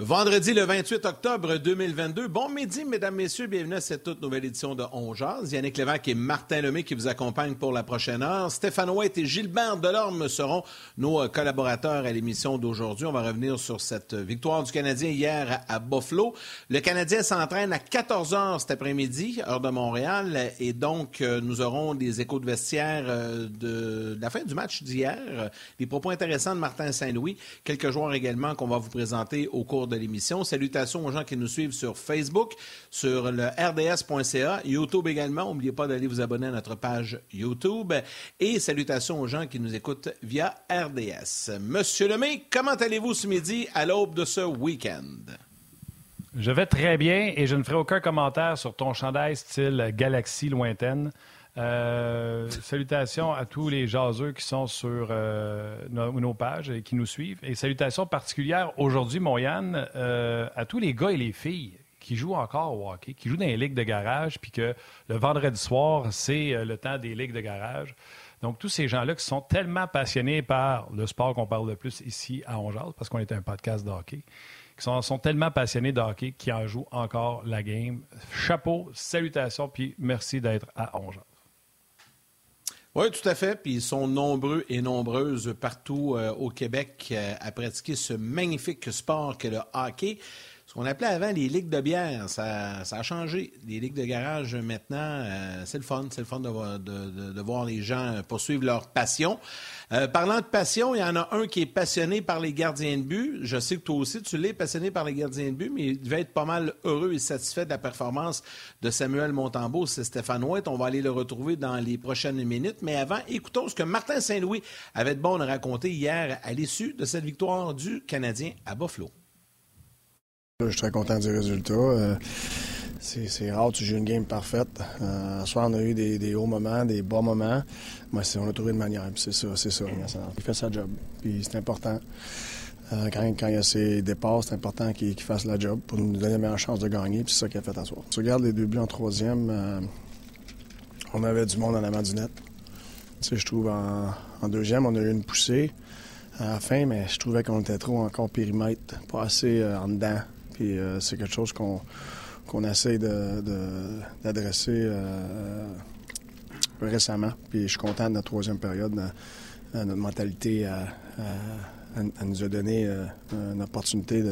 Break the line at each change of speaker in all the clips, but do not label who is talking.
Vendredi le 28 octobre 2022. Bon midi, mesdames, messieurs. Bienvenue à cette toute nouvelle édition de On Jazz. Yannick Lévesque et Martin Lemay qui vous accompagnent pour la prochaine heure. Stéphane White et Gilbert Delorme seront nos euh, collaborateurs à l'émission d'aujourd'hui. On va revenir sur cette victoire du Canadien hier à Buffalo. Le Canadien s'entraîne à 14 heures cet après-midi, heure de Montréal. Et donc, euh, nous aurons des échos de vestiaire euh, de la fin du match d'hier. Des propos intéressants de Martin Saint-Louis. Quelques joueurs également qu'on va vous présenter au cours de l'émission. Salutations aux gens qui nous suivent sur Facebook, sur le rds.ca, YouTube également. N'oubliez pas d'aller vous abonner à notre page YouTube. Et salutations aux gens qui nous écoutent via RDS. Monsieur Lemay, comment allez-vous ce midi à l'aube de ce week-end?
Je vais très bien et je ne ferai aucun commentaire sur ton chandail style galaxie lointaine. Euh, salutations à tous les jaseux qui sont sur euh, nos, pages et qui nous suivent. Et salutations particulières aujourd'hui, mon Yann, euh, à tous les gars et les filles qui jouent encore au hockey, qui jouent dans les ligues de garage, puis que le vendredi soir, c'est le temps des ligues de garage. Donc, tous ces gens-là qui sont tellement passionnés par le sport qu'on parle le plus ici à Ongeal, parce qu'on est un podcast de hockey, qui sont, sont, tellement passionnés de hockey qui en jouent encore la game. Chapeau, salutations, puis merci d'être à Ongeal.
Oui, tout à fait. Puis ils sont nombreux et nombreuses partout euh, au Québec euh, à pratiquer ce magnifique sport que le hockey. Ce qu'on appelait avant les ligues de bière, ça, a changé. Les ligues de garage, maintenant, euh, c'est le fun. C'est le fun de, voir les gens poursuivre leur passion. Euh, parlant de passion, il y en a un qui est passionné par les gardiens de but. Je sais que toi aussi, tu l'es passionné par les gardiens de but, mais il devait être pas mal heureux et satisfait de la performance de Samuel Montembeau. C'est Stéphane White. On va aller le retrouver dans les prochaines minutes. Mais avant, écoutons ce que Martin Saint-Louis avait de bon à raconter hier à l'issue de cette victoire du Canadien à Buffalo.
Je suis très content du résultat. Euh, c'est rare, tu joues une game parfaite. Euh, ce soir, on a eu des, hauts moments, des bas moments. Moi, on a trouvé une manière, c'est ça, c'est ça. Il fait sa job, puis c'est important. Euh, quand, il y a ses départs, c'est important qu'il fasse la job pour nous donner la meilleure chance de gagner, puis c'est ça qu'il a fait à soir. Si tu regardes les deux buts en troisième, on avait du monde en avant du net. Tu sais, je trouve en, deuxième, on a eu une poussée à la fin, mais je trouvais qu'on était trop encore périmètre, pas assez en dedans. Euh, c'est quelque chose qu'on qu'on essaie d'adresser de, euh, récemment. Puis je suis content de notre troisième période. notre mentalité nous a donné euh, une opportunité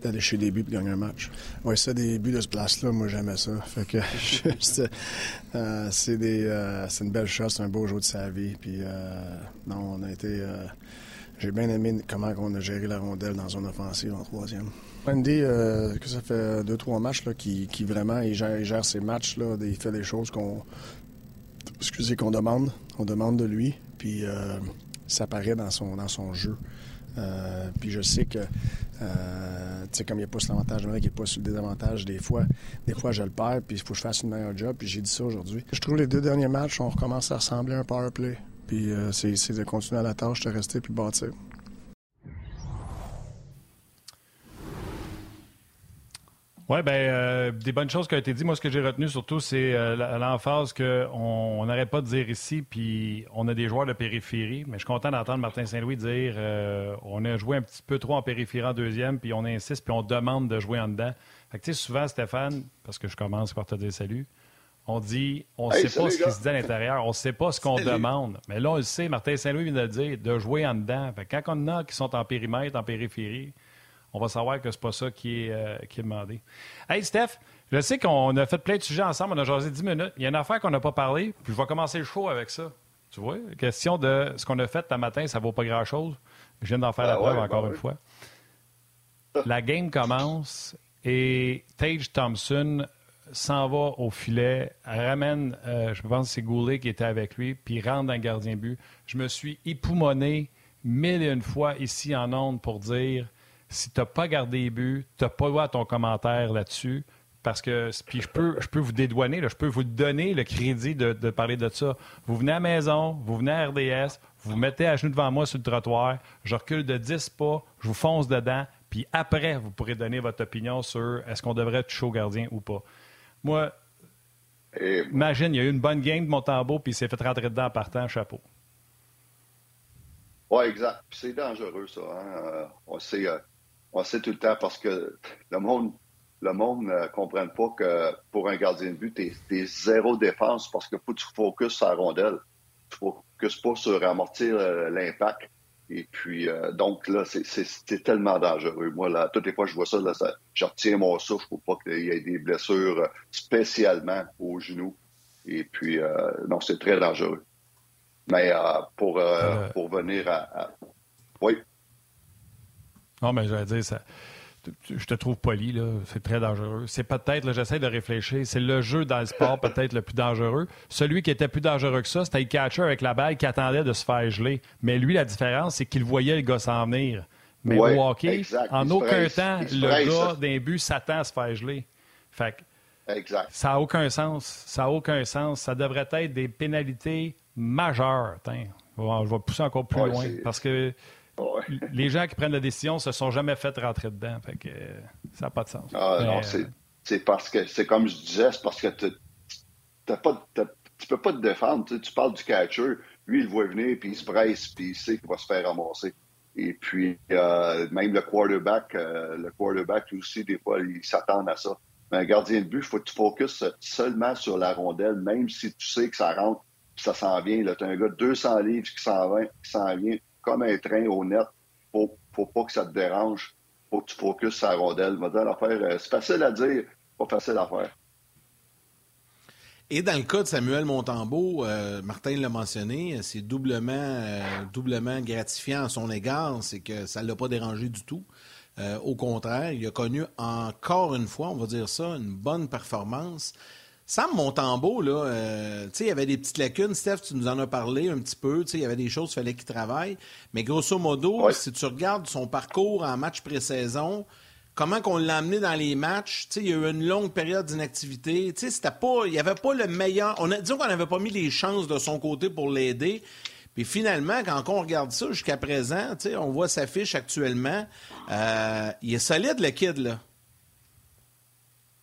d'aller chez des buts et de gagner un match. Oui, ça, des buts de ce place-là, moi, j'aimais ça. C'est une belle chose, c'est un beau jour de sa vie. Puis on a été. J'ai bien aimé comment on a géré la rondelle dans une offensive en troisième. Andy, euh, que ça fait deux, trois matchs là, qui, vraiment il gère, gère ses matchs. Là, il fait des choses qu'on excusez qu'on demande. On demande de lui. Puis euh, ça paraît dans son, dans son jeu. Euh, puis je sais que, euh, tu sais, comme il sur l'avantage il sur le désavantage, des fois, des fois je le perds, puis il faut que je fasse une meilleure job, puis j'ai dit ça aujourd'hui. Je trouve les deux derniers matchs, on recommence à ressembler à un power play. Puis c'est de continuer à la tâche, de rester, puis bâtir.
Oui, bien, euh, des bonnes choses qui ont été dites. Moi, ce que j'ai retenu surtout, c'est euh, l'emphase qu'on n'arrête pas de dire ici, puis on a des joueurs de périphérie. Mais je suis content d'entendre Martin Saint-Louis dire euh, on a joué un petit peu trop en périphérie en deuxième, puis on insiste, puis on demande de jouer en dedans. Fait que, tu sais, souvent, Stéphane, parce que je commence par te dire salut, on dit on ne sait pas ce qui se dit à l'intérieur, on ne sait pas ce qu'on demande. Mais là, on le sait, Martin Saint-Louis vient de le dire, de jouer en dedans. Fait que quand on a qui sont en périmètre, en périphérie, on va savoir que c'est pas ça qui est, euh, qui est demandé. Hey, Steph, je sais qu'on a fait plein de sujets ensemble, on a jasé 10 minutes. Il y a une affaire qu'on n'a pas parlé, puis je vais commencer le show avec ça. Tu vois? Question de ce qu'on a fait ce matin, ça vaut pas grand-chose. Je viens d'en faire la ben preuve encore ben une fois. La game commence et Tage Thompson s'en va au filet, ramène, euh, je pense que c'est Goulet qui était avec lui, puis rentre dans le gardien but. Je me suis époumonné mille et une fois ici en ondes pour dire si tu n'as pas gardé les buts, tu n'as pas droit à ton commentaire là-dessus. Parce que, puis je peux, vous dédouaner, je peux vous donner le crédit de, parler de ça. Vous venez à la maison, vous venez à RDS, vous vous mettez à genoux devant moi sur le trottoir, je recule de 10 pas, je vous fonce dedans, puis après, vous pourrez donner votre opinion sur est-ce qu'on devrait être chaud gardien ou pas. Moi, imagine, il y a eu une bonne game de Montembeau, puis il s'est fait rentrer dedans en partant, chapeau.
Oui, exact. c'est dangereux, ça. Hein. Euh. Euh, On sait tout le temps parce que le monde le monde ne comprenne pas que pour un gardien de but, tu es, zéro défense parce que faut que tu focuses sur la rondelle. Tu ne focuses pas sur amortir euh, l'impact. Et puis, euh, donc là, c'est tellement dangereux. Moi, là, toutes les fois que je vois ça, là, ça je retiens mon souffle pour pas qu'il y ait des blessures euh, spécialement aux genoux. Et puis, non, c'est très dangereux. Mais pour, pour venir à, Oui.
Non, mais j'allais dire, ça, je te trouve poli, là. C'est très dangereux. C'est peut-être, j'essaie de réfléchir, c'est le jeu dans le sport peut-être le plus dangereux. Celui qui était plus dangereux que ça, c'était le catcher avec la balle qui attendait de se faire geler. Mais lui, la différence, c'est qu'il voyait le gars s'en venir. Mais au hockey, en aucun temps, le gars d'un but s'attend à se faire geler. Fait
exact.
Ça n'a aucun sens. Ça n'a aucun sens. Ça devrait être des pénalités majeures. je vais pousser encore plus loin. Parce que les gens qui prennent la décision se sont jamais fait rentrer dedans. Fait que ça n'a pas de sens.
Ah, non, euh, c'est parce que c'est comme je disais, c'est parce que tu ne peux pas te défendre. Tu, parles du catcher, lui, il voit venir, puis il se presse, puis il sait qu'il va se faire ramasser. Et puis, euh, même le quarterback, euh, le quarterback aussi, des fois, il s'attend à ça. Mais un gardien de but, il faut que tu focuses seulement sur la rondelle, même si tu sais que ça rentre, ça s'en vient. Tu as un gars de 200 livres qui s'en vient comme un train au net. Faut, faut pas que ça te dérange. Faut que tu focuses sur la rondelle. Euh, c'est facile à dire, pas facile à faire.
Et dans le cas de Samuel Montembeau, euh, Martin l'a mentionné, c'est doublement, euh, doublement gratifiant à son égard, c'est que ça ne l'a pas dérangé du tout. au contraire, il a connu encore une fois, on va dire ça, une bonne performance. Sam Montembeau, là, euh, il y avait des petites lacunes. Steph, tu nous en as parlé un petit peu. Il y avait des choses qu'il fallait qu'il travaille. Mais grosso modo, si tu regardes son parcours en match pré-saison, comment qu'on l'a amené dans les matchs, il y a eu une longue période d'inactivité. C'était pas, il n'y avait pas le meilleur. On a, disons qu'on n'avait pas mis les chances de son côté pour l'aider. Puis finalement, quand on regarde ça jusqu'à présent, on voit sa fiche actuellement. Euh, il est solide, le kid, là.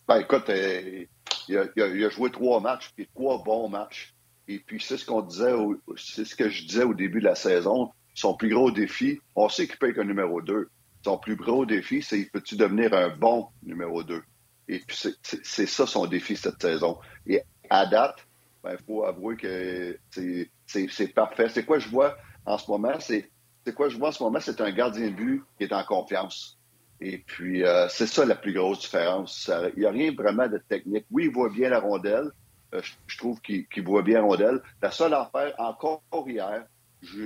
Ben, écoute, euh, il a, joué trois matchs, puis trois bons matchs. Et puis, c'est ce qu'on disait, c'est ce que je disais au début de la saison. Son plus gros défi, on sait qu'il peut être un numéro 2. Son plus gros défi, c'est peux-tu devenir un bon numéro 2? Et puis, c'est ça son défi cette saison. Et à date, il ben, faut avouer que c'est parfait. C'est quoi je vois en ce moment? C'est quoi je vois en ce moment? C'est un gardien de but qui est en confiance. Et puis, euh, c'est ça la plus grosse différence. Il n'y a rien vraiment de technique. Oui, il voit bien la rondelle. Euh, je, trouve qu'il voit bien la rondelle. La seule affaire, encore hier,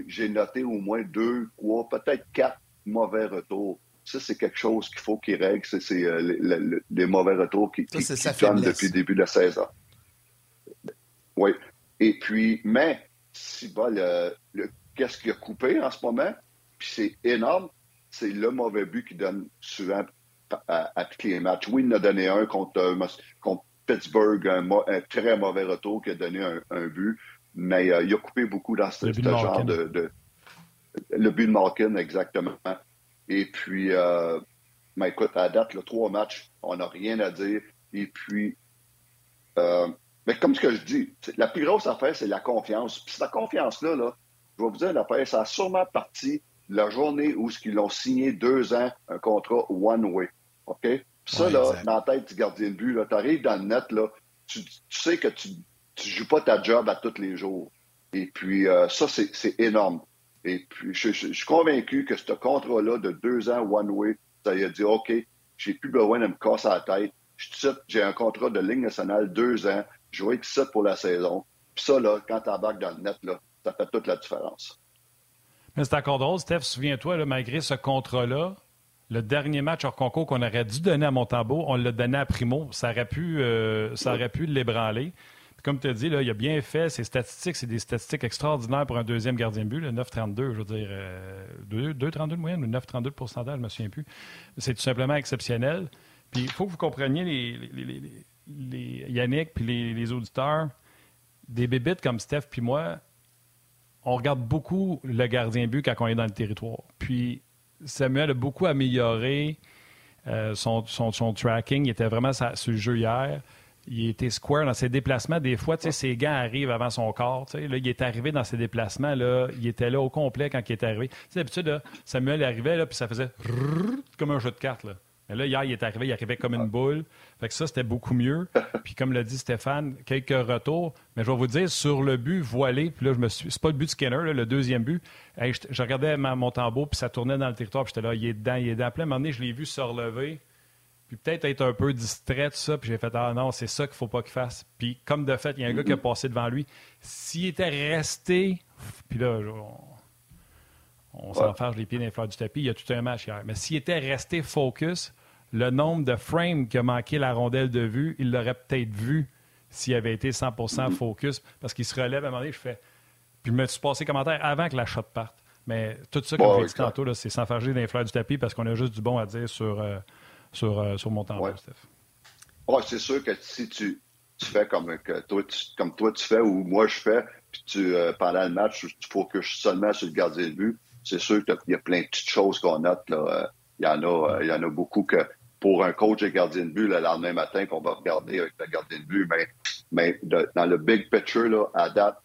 j'ai noté au moins deux, trois, peut-être quatre mauvais retours. Ça, c'est quelque chose qu'il faut qu'il règle. C'est euh, les mauvais retours qui, qui, depuis le début de la saison. Oui. Et puis, mais, si bas, le, qu'est-ce qu'il a coupé en ce moment? Puis c'est énorme c'est le mauvais but qui donne souvent à, à, tous les matchs. Oui, il en a donné un contre, euh, Pittsburgh, un, très mauvais retour qui a donné un, but, mais euh, il a coupé beaucoup dans ce, genre de, Le but de Malkin, exactement. Et puis, euh, mais écoute, à date, le trois matchs, on n'a rien à dire. Et puis, mais comme ce que je dis, la plus grosse affaire, c'est la confiance. Puis cette confiance-là, là, je vais vous dire, l'affaire, ça a sûrement parti la journée où ils l'ont signé deux ans, un contrat one-way. OK? Ça, là, dans la tête du gardien de but, tu arrives dans le net, là, tu, sais que tu ne joues pas ta job à tous les jours. Et puis, euh, ça, c'est énorme. Et puis, je, suis convaincu que ce contrat-là de deux ans one-way, ça y a dit, OK, j'ai plus besoin de me casser la tête. J'ai un contrat de ligne nationale, deux ans. Je vais être ça pour la saison. Puis ça, là, quand tu embarques dans le net, là, ça fait toute la différence.
Mais c'est encore drôle, Steph, souviens-toi, malgré ce contrat-là, le dernier match hors concours qu'on aurait dû donner à Montembeau, on l'a donné à Primo. Ça aurait pu, euh, ça aurait pu l'ébranler. Comme tu as dit, il a bien fait. Ses statistiques, c'est des statistiques extraordinaires pour un deuxième gardien de but. Le 9,32, je veux dire, 2,32 euh, de moyenne ou 9,32 de pourcentage, je me souviens plus. C'est tout simplement exceptionnel. Puis il faut que vous compreniez, les, les, Yannick puis les, auditeurs, des bébites comme Steph puis moi, on regarde beaucoup le gardien but quand on est dans le territoire. Puis Samuel a beaucoup amélioré euh, son, tracking. Il était vraiment sur le jeu hier. il était square dans ses déplacements. Des fois, ses gants arrivent avant son corps. Là, il est arrivé dans ses déplacements. Là, il était là au complet quand il est arrivé. D'habitude, Samuel arrivait, là, puis ça faisait comme un jeu de cartes. Mais là, hier, il est arrivé, il arrivait comme une boule. Fait que ça, c'était beaucoup mieux. Puis comme l'a dit Stéphane, quelques retours. Mais je vais vous dire, sur le but voilé, puis là, je me suis. C'est pas le but de Skinner, le deuxième but. je, regardais mon tambour, puis ça tournait dans le territoire, puis j'étais là, il est dedans, il est dedans. À un moment donné, je l'ai vu se relever puis peut-être être un peu distrait, tout ça. Puis j'ai fait, ah non, c'est ça qu'il faut pas qu'il fasse. Puis comme de fait, il y a un gars qui a passé devant lui. S'il était resté, puis là, on, s'enfarge les pieds dans les fleurs du tapis, il y a tout un match hier. Mais s'il était resté focus, le nombre de frames qui a manqué la rondelle de vue, il l'aurait peut-être vu s'il avait été 100 mm-hmm. focus. Parce qu'il se relève à un moment donné, je fais. Puis je me suis passé commentaire avant que la shot parte. Mais tout ça, comme j'ai dit tantôt, c'est s'enfarger dans les fleurs du tapis parce qu'on a juste du bon à dire sur. Euh, sur, euh, sur mon temps, ouais.
Steph. c'est sûr que si tu, tu fais comme, que toi, tu, comme toi tu fais ou moi je fais, puis tu, euh, pendant le match, tu focuses seulement sur le gardien de but, c'est sûr qu'il y a plein de petites choses qu'on note. Là. Il, y en a, il y en a beaucoup que pour un coach de gardien de but, le lendemain matin, qu'on va regarder avec le gardien de but, mais, mais dans le big picture, là, à date,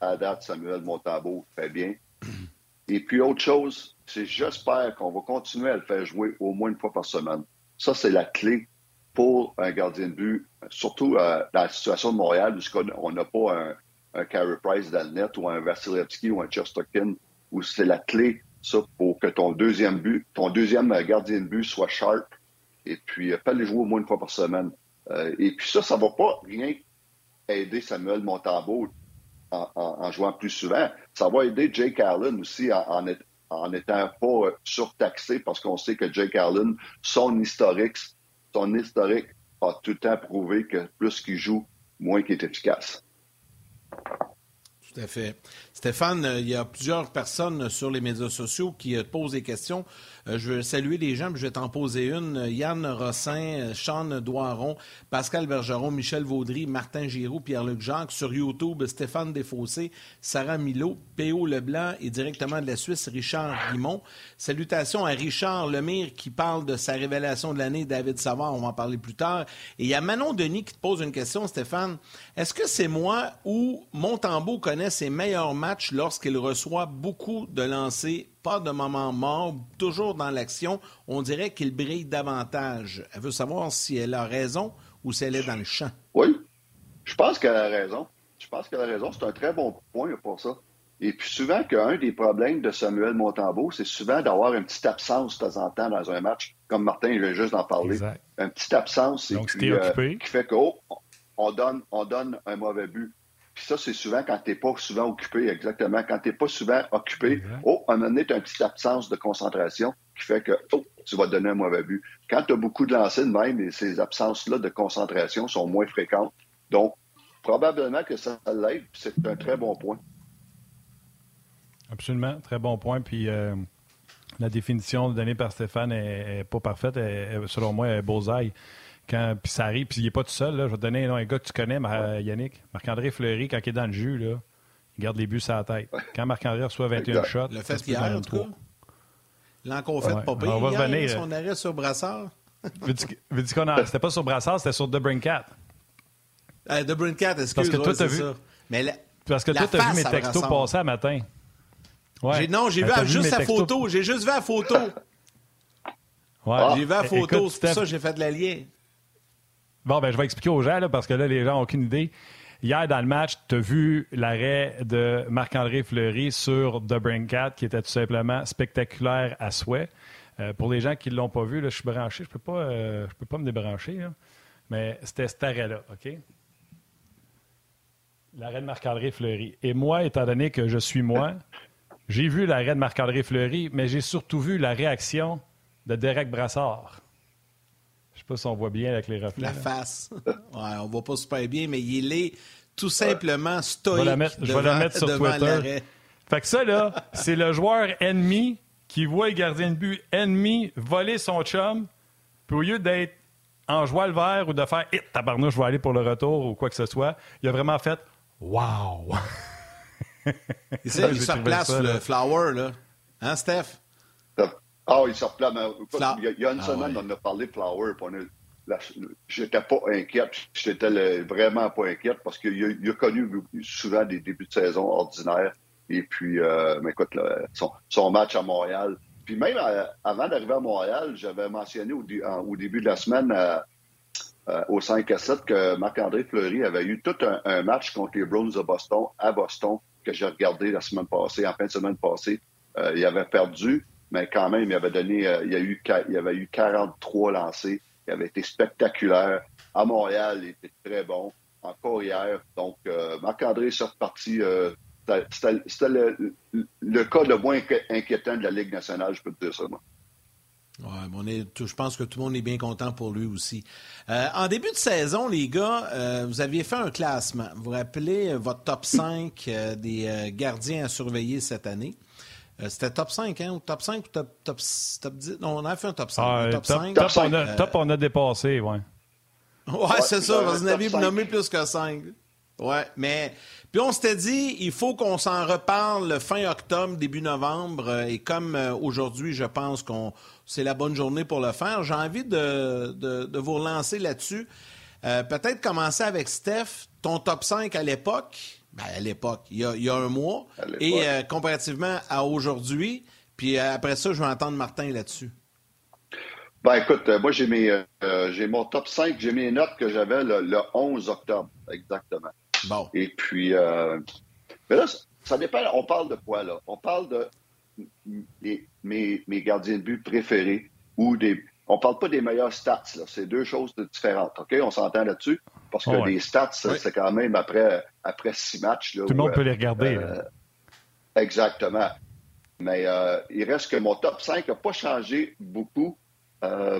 à date, Samuel Montambeau fait bien. Et puis autre chose, c'est j'espère qu'on va continuer à le faire jouer au moins une fois par semaine. Ça, c'est la clé pour un gardien de but, surtout euh, dans la situation de Montréal, où on n'a pas un, un Carey Price dans le net ou un Vasilevski ou un Chesterkin, où c'est la clé, ça, pour que ton deuxième but, ton deuxième gardien de but soit sharp, et puis euh, pas les jouer au moins une fois par semaine. Euh, et puis ça, ça va pas rien aider Samuel Montambeau en, jouant plus souvent. Ça va aider Jake Allen aussi en, n'étant pas surtaxé parce qu'on sait que Jake Allen, son historique, son historique a tout le temps prouvé que plus qu'il joue, moins qu'il est efficace.
Tout à fait. Stéphane, il y a plusieurs personnes sur les médias sociaux qui posent des questions euh, je veux saluer les gens, je vais t'en poser une. Yann Rossin, Sean Doiron, Pascal Bergeron, Michel Vaudry, Martin Giroux, Pierre-Luc Jacques. Sur YouTube, Stéphane Desfossés, Sarah Milo, P.O. Leblanc et directement de la Suisse, Richard Guimont. Salutations à Richard Lemire qui parle de sa révélation de l'année, David Savard, on va en parler plus tard. Et il y a Manon Denis qui te pose une question, Stéphane. Est-ce que c'est moi ou Montembeau connaît ses meilleurs matchs lorsqu'il reçoit beaucoup de lancers pas de moment mort, toujours dans l'action, on dirait qu'il brille davantage. Elle veut savoir si elle a raison ou si elle est dans le champ.
Oui, je pense qu'elle a raison. Je pense qu'elle a raison. C'est un très bon point pour ça. Et puis souvent qu'un des problèmes de Samuel Montembeau, c'est souvent d'avoir une petite absence de temps en temps dans un match, comme Martin je viens juste d'en parler. Une petite absence et euh, qui fait qu'on oh, donne, on donne un mauvais but. Puis ça, c'est souvent quand tu n'es pas souvent occupé, exactement. Quand tu n'es pas souvent occupé, oh, à un moment donné, tu as une petite absence de concentration qui fait que oh, tu vas donner un mauvais but. Quand tu as beaucoup de lancers de même, ces absences-là de concentration sont moins fréquentes. Donc, probablement que ça l'aide, c'est un très bon point.
Absolument, très bon point. Puis euh, la définition donnée par Stéphane est, pas parfaite. selon moi, elle est beaux-ailles. Quand, puis ça arrive, puis il n'est pas tout seul. Là. Je vais te donner un gars que tu connais, Yannick. Marc-André Fleury, quand il est dans le jus, là, il garde les buts sur la tête. Quand Marc-André reçoit 21 shots,
le fait hier, en tout cas. L'encore fait pas pire. On va revenir. Son arrêt sur Brassard.
C'était pas sur Brassard, c'était sur Debrincat.
Euh, Debrincat, excuse Parce que toi, t'as vu. Ça.
Mais Parce que toi, t'as vu mes textos passer à matin.
Ouais. Non, j'ai ben, vu, juste la photo. J'ai juste vu la photo. Ouais. J'ai vu la photo, c'est pour ça que j'ai fait de la lien.
Bon, ben, je vais expliquer aux gens, parce que là, les gens n'ont aucune idée. Hier, dans le match, tu as vu l'arrêt de Marc-André Fleury sur The Brain Cat, qui était tout simplement spectaculaire à souhait. Euh, pour les gens qui ne l'ont pas vu, là, je suis branché. Je ne peux, euh, peux pas me débrancher. Mais c'était cet arrêt-là, OK? L'arrêt de Marc-André Fleury. Et moi, étant donné que je suis moi, j'ai vu l'arrêt de Marc-André Fleury, mais j'ai surtout vu la réaction de Derek Brassard. Je sais pas si on voit bien avec les reflets.
La face. ouais, on voit pas super bien, mais il est tout simplement stoïque. Je vais la mettre, je vais la mettre sur Twitter.
Fait que ça, là, c'est le joueur ennemi qui voit le gardien de but ennemi voler son chum, puis au lieu d'être en joie le vert ou de faire hit, tabarnouche, je vais aller pour le retour ou quoi que ce soit, il a vraiment fait Wow!
il se replace le flower, là. Hein, Steph?
Ah, il sort plein. Il y a, une ah, semaine, on a parlé Flower. J'étais pas inquiète. J'étais vraiment pas inquiète parce qu'il a, a, connu souvent des débuts de saison ordinaires. Et puis, euh, mais écoute, son, match à Montréal. Puis même euh, avant d'arriver à Montréal, j'avais mentionné au, début de la semaine euh, au 5 à 7 que Marc-André Fleury avait eu tout un, match contre les Browns de Boston à Boston que j'ai regardé la semaine passée, en fin de semaine passée. il avait perdu, mais quand même, il avait donné, il, y a eu, il avait eu 43 lancés. Il avait été spectaculaire. À Montréal, il était très bon. Encore hier. Donc, Marc-André est reparti c'était le, cas le moins inquiétant de la Ligue nationale, je peux te dire ça.
Ouais, je pense que tout le monde est bien content pour lui aussi. Euh, en début de saison, les gars, euh, vous aviez fait un classement. Vous rappelez euh, votre top 5 des gardiens à surveiller cette année. C'était top 5, hein? Ou top 5 ou top, top, 10? Non, on a fait un top 5.
Ah, top, 5. Top, on a, top, on a, dépassé, ouais.
Ouais, c'est ça. Vous en aviez nommé plus que 5. Ouais, mais puis on s'était dit, il faut qu'on s'en reparle fin octobre, début novembre. Euh, et comme euh, aujourd'hui, je pense qu'on c'est la bonne journée pour le faire, j'ai envie de, vous relancer là-dessus. Euh, peut-être commencer avec Steph, ton top 5 à l'époque, ben à l'époque, il, y a un mois, et comparativement à aujourd'hui. Puis après ça, je vais entendre Martin là-dessus.
Ben écoute, moi j'ai mes j'ai mon top 5, j'ai mes notes que j'avais le 11 octobre, exactement. Et puis, euh, mais là, ça dépend. On parle de quoi, là? On parle de mes, gardiens de but préférés ou des. On parle pas des meilleurs stats, là. C'est deux choses différentes. OK? On s'entend là-dessus? Parce que les stats, c'est quand même après, après six matchs. Là,
Tout le monde peut les regarder. Euh,
exactement. Mais euh, il reste que mon top 5 n'a pas changé beaucoup,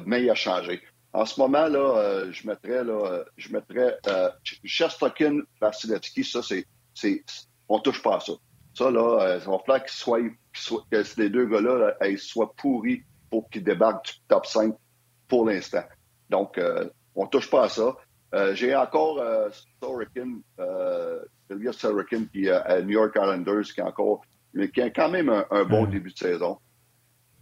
mais il a changé. En ce moment, là, euh, je mettrais, là, euh, je mettrais euh, Shestokin, Vasilevski, ça, c'est, on touche pas à ça. Ça, là, euh, ça va falloir qu'ils soient, que ces deux gars-là, ils soient pourris pour qu'ils débarquent du top 5 pour l'instant. Donc, on touche pas à ça. J'ai encore Sorokin, Elias Sorokin, qui à New York Islanders, qui, encore, qui a quand même un bon début de saison.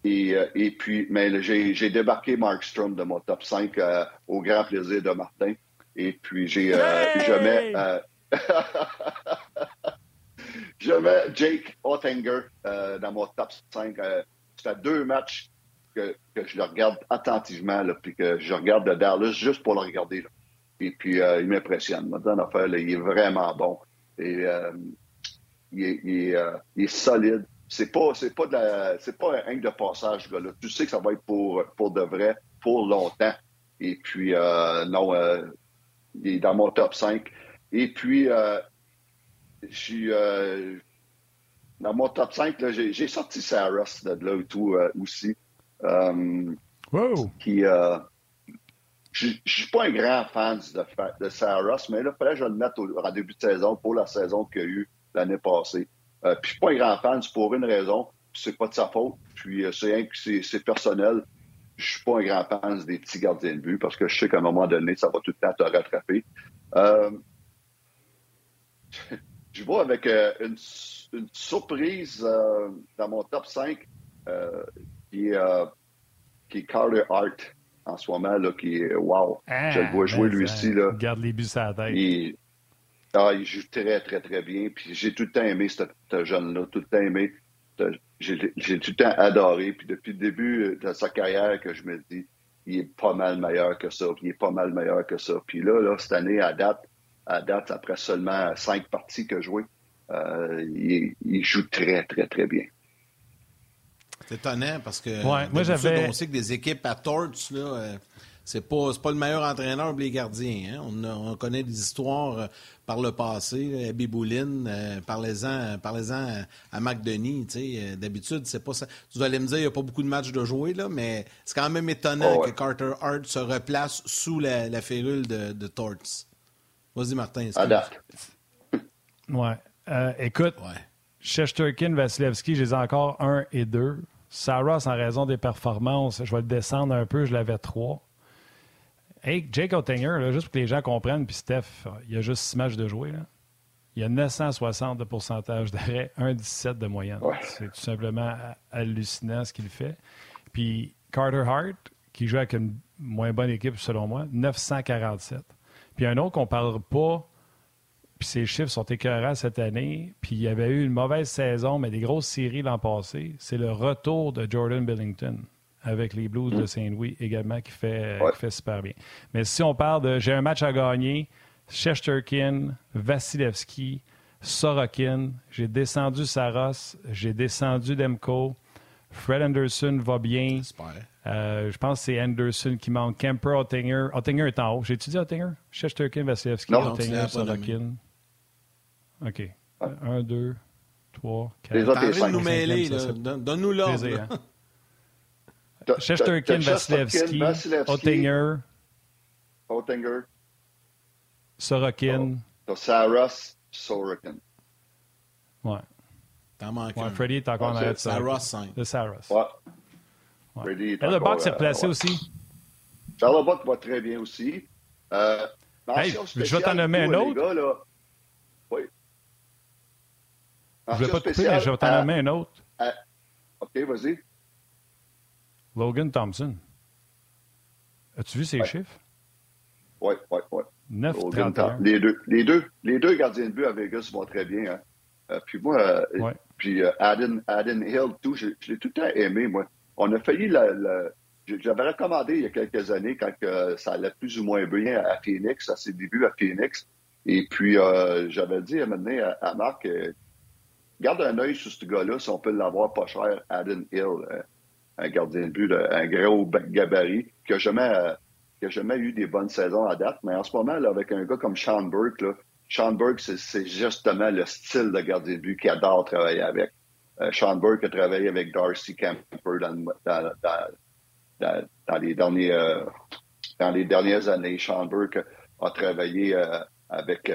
Euh, et, puis, mais j'ai débarqué Mark Strom de mon top 5 euh, au grand plaisir de Martin. Et puis, j'ai, euh, je mets, je mets Jake Ottinger dans mon top 5. c'est deux matchs que, je le regarde attentivement, là, puis que je regarde de Dallas juste pour le regarder. Et puis, il m'impressionne. Maintenant, affaire, il est vraiment bon. Et il est solide c'est pas c'est pas de la, c'est pas un de passage gars là. Tu sais que ça va être pour pour de vrai pour longtemps. Et puis euh, non euh, il est dans mon top 5 et puis euh, je suis dans mon top 5 là, j'ai, j'ai sorti Saros de là et tout aussi.
wow.
Qui je ne suis pas un grand fan de, de Saros, mais là, il fallait que le mette au, en début de saison pour la saison qu'il y a eu l'année passée. Euh, puis je suis pas un grand fan, pour une raison. C'est pas de sa faute. Puis euh, c'est c'est personnel. Je suis pas un grand fan des petits gardiens de but parce que je sais qu'à un moment donné, ça va tout le temps te rattraper. Euh, je vois avec une, surprise dans mon top 5 qui, est, qui Carter Hart en ce moment, là, qui est wow. je le vois jouer lui aussi. Là.
Garde les buts à la tête.
Ah, il joue très, très, très bien. Puis j'ai tout le temps aimé ce, jeune-là, tout le temps aimé. J'ai tout le temps adoré. Puis depuis le début de sa carrière, que je me dis, il est pas mal meilleur que ça. il est pas mal meilleur que ça. Puis là, là cette année, à date, à date, après seulement cinq parties que joué, euh, il, joue très, très, très bien.
C'est étonnant parce que ouais, moi j'avais. On sait que des équipes à Torts, là, euh, c'est pas, pas le meilleur entraîneur pour les gardiens. Hein. On, connaît des histoires euh, par le passé. Abby Boulin, euh, parlez-en parlez à Mac Denis. Euh, d'habitude, c'est pas ça. Tu allez me dire qu'il n'y a pas beaucoup de matchs de jouer, là, mais c'est quand même étonnant oh, que Carter Hart se replace sous la, férule de, de Torts. Vas-y, Martin.
ouais. écoute, ouais. Shesterkin, Vasilevski, j'ai encore un et deux. Saras, en raison des performances, je vais le descendre un peu, je l'avais trois. Hey, Jake Ottinger, juste pour que les gens comprennent, puis Steph, il y a juste six matchs de jouer. Là. Il y a 960 de pourcentage d'arrêt, 1,17 de moyenne. C'est tout simplement hallucinant ce qu'il fait. Puis Carter Hart, qui joue avec une moins bonne équipe, selon moi, 947. Puis un autre qu'on ne parle pas, puis ses chiffres sont écœurants cette année, puis il y avait eu une mauvaise saison, mais des grosses séries l'an passé, c'est le retour de Jordan Billington avec les Blues de Saint-Louis également qui fait, qui fait super bien. Mais si on parle de j'ai un match à gagner, Shesterkin, Vasilevski, Sorokin, j'ai descendu Saros, j'ai descendu Demko, Fred Anderson va bien. Euh, je pense que c'est Anderson qui manque. Kemper, Ottinger. Ottinger est en haut. J'ai étudié Ottinger? Shesterkin, Vasilevski, Ottinger, Sorokin. OK. Un, deux, trois, quatre.
Les autres,
les nous mêler. Donne-nous l'ordre.
Shesterkin, Vasilevski, Ottinger.
Ottinger.
Sorokin.
Oh. Saras, Sorokin.
Ouais.
T'en manques
ouais,
un.
Freddy est encore en arrière de
Saras 5.
De Saras.
Ouais.
ouais.
Freddy est
le box s'est placé
ouais.
aussi.
Charles Buck va très bien aussi. Euh,
hey, je vais t'en nommer un autre.
Gars, là. Oui.
Je ne vais pas te couper, mais je vais t'en nommer un autre.
À... OK, vas-y.
Logan Thompson. As-tu vu ses
ouais.
chiffres?
Oui, oui, oui.
9 31.
Les deux, les, deux, les deux gardiens de but à Vegas vont très bien. Hein. Euh, puis moi, euh,
ouais.
puis euh, Aden, Aden Hill, tout, je, je l'ai tout le temps aimé, moi. On a failli la, la j'avais recommandé il y a quelques années quand ça allait plus ou moins bien à Phoenix, à ses débuts à Phoenix. Et puis, euh, j'avais dit à à, à Marc, euh, garde un œil sur ce gars-là si on peut l'avoir pas cher, Aden Hill, euh, un gardien de but, un gros gabarit qui a jamais, euh, qui a jamais eu des bonnes saisons à date. Mais en ce moment, là, avec un gars comme Sean Burke, Sean Burke, c'est justement le style de gardien de but qu'il adore travailler avec. Euh, Sean Burke a travaillé avec Darcy Camper dans, les derniers, dans les dernières années. Sean Burke a travaillé avec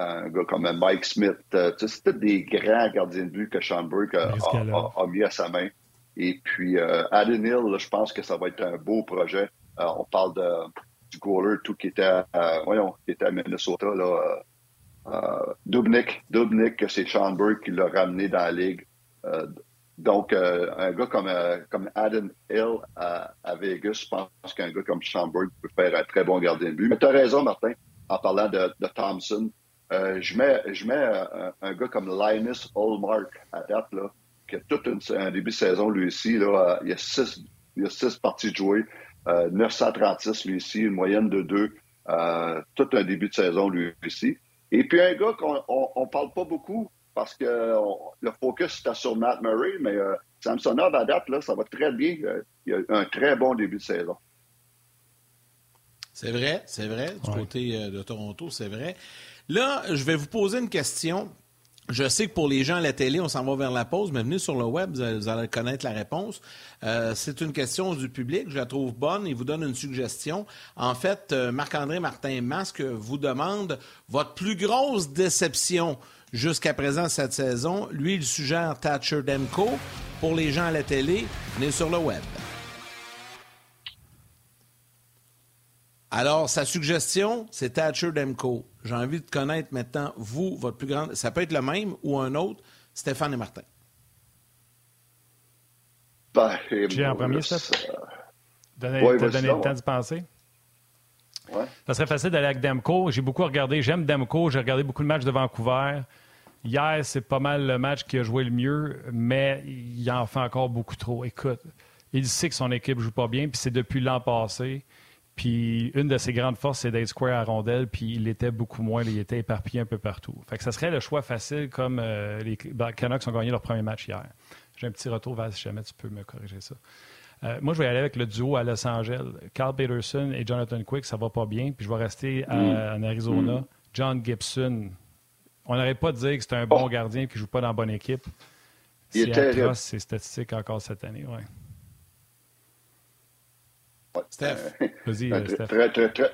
un gars comme Mike Smith. C'était des grands gardiens de but que Sean Burke a, a, a, mis à sa main. Et puis, euh, Aden Hill, là, je pense que ça va être un beau projet. Euh, on parle de, du goaler, tout qui était, à, voyons, qui était à Minnesota, là. Euh, Dubnik, Dubnik, c'est Sean Burke qui l'a ramené dans la ligue. donc, un gars comme, comme Aden Hill à, à, Vegas, je pense qu'un gars comme Sean Burke peut faire un très bon gardien de but. Mais tu as raison, Martin, en parlant de, de Thompson. Je mets, je mets un, un, gars comme Linus Hallmark à date, là qui a tout une, un début de saison, lui aussi. Là, il, y a six, il y a six parties de jouer, euh, 936, lui ici, une moyenne de deux. Euh, tout un début de saison, lui aussi. Et puis un gars qu'on on, parle pas beaucoup parce que on, le focus était sur Matt Murray, mais euh, Samsonov, à date, là, ça va très bien. il a un très bon début de saison.
C'est vrai, c'est vrai. Du ouais. côté de Toronto, c'est vrai. Là, je vais vous poser une question. Je sais que pour les gens à la télé, on s'en va vers la pause, mais venez sur le web, vous allez, connaître la réponse. Euh, c'est une question du public, je la trouve bonne et vous donne une suggestion. En fait, euh, Marc-André Martin Masque vous demande votre plus grosse déception jusqu'à présent cette saison. Lui, il suggère Thatcher Demko. Pour les gens à la télé, venez sur le web. Alors, sa suggestion, c'est Thatcher Demko. J'ai envie de connaître maintenant, vous, votre plus grande. Ça peut être le même ou un autre, Stéphane et Martin.
Ben,
J'ai en premier, Steph? Donner, ouais, te donner le temps d'y penser?
Ouais.
Ça serait facile d'aller avec Demko. J'ai beaucoup regardé. J'aime Demko. J'ai regardé beaucoup de matchs de Vancouver. Hier, c'est pas mal le match qui a joué le mieux, mais il en fait encore beaucoup trop. Écoute, il sait que son équipe joue pas bien, puis c'est depuis l'an passé. Puis une de ses grandes forces, c'est d'être square à rondelle, puis il était beaucoup moins, il était éparpillé un peu partout. Fait que ça serait le choix facile comme euh, les Canucks ont gagné leur premier match hier. J'ai un petit retour, Val, si jamais tu peux me corriger ça. Euh, moi, je vais aller avec le duo à Los Angeles. Carl Peterson et Jonathan Quick, ça va pas bien. Puis je vais rester à, mm. en Arizona. Mm. John Gibson, on n'arrête pas de dire que c'est un bon oh. gardien qui ne joue pas dans la bonne équipe.
Il
C'est atroce, ses statistiques encore cette année, ouais.
Ouais.
Steph.
Vas-y,
très,
Steph.
Très, très, très,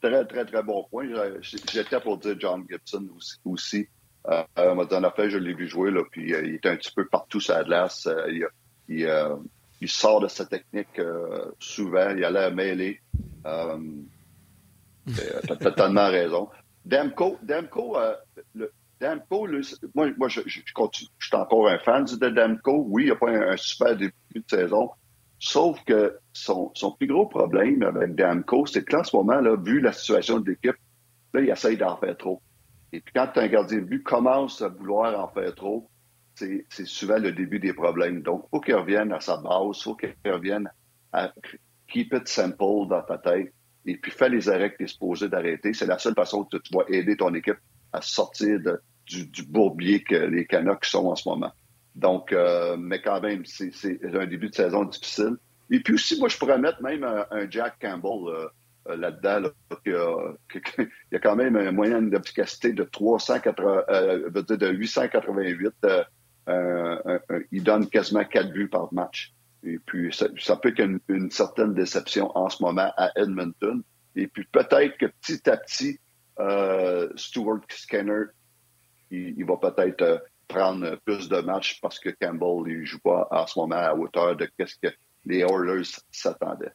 très, très, très bon point. J'étais pour dire John Gibson aussi. Euh, en effet, je l'ai vu jouer, là, puis euh, il était un petit peu partout sur la glace. Euh, il, il, euh, il, sort de sa technique euh, souvent. Il allait mêler. Euh, tu as totalement raison. Demko, Demko, le, Demko le, moi, moi je, je, continue. Je suis encore un fan de Demko. Oui, il n'a pas un, un super début de saison. Sauf que son, son plus gros problème avec Damco, c'est que là, en ce moment, là, vu la situation de l'équipe, là, il essaye d'en faire trop. Et puis quand un gardien de but commence à vouloir en faire trop, c'est souvent le début des problèmes. Donc, faut qu'il revienne à sa base, faut qu'il revienne à keep it simple dans ta tête et puis fais les arrêts que tu es supposé d'arrêter. C'est la seule façon que tu vas aider ton équipe à sortir du, du, bourbier que les Canucks sont en ce moment. Donc, euh, mais quand même, c'est un début de saison difficile. Et puis aussi, moi, je pourrais mettre même un, Jack Campbell euh, euh, là-dedans. Là, il y a quand même un moyen d'efficacité de 380, euh, de 888. il donne quasiment 4 buts par match. Et puis, ça, ça peut être une, certaine déception en ce moment à Edmonton. Et puis, peut-être que petit à petit, Stuart Skinner, il, va peut-être prendre plus de matchs parce que Campbell, il joue pas en ce moment à hauteur de ce que les Oilers s'attendaient.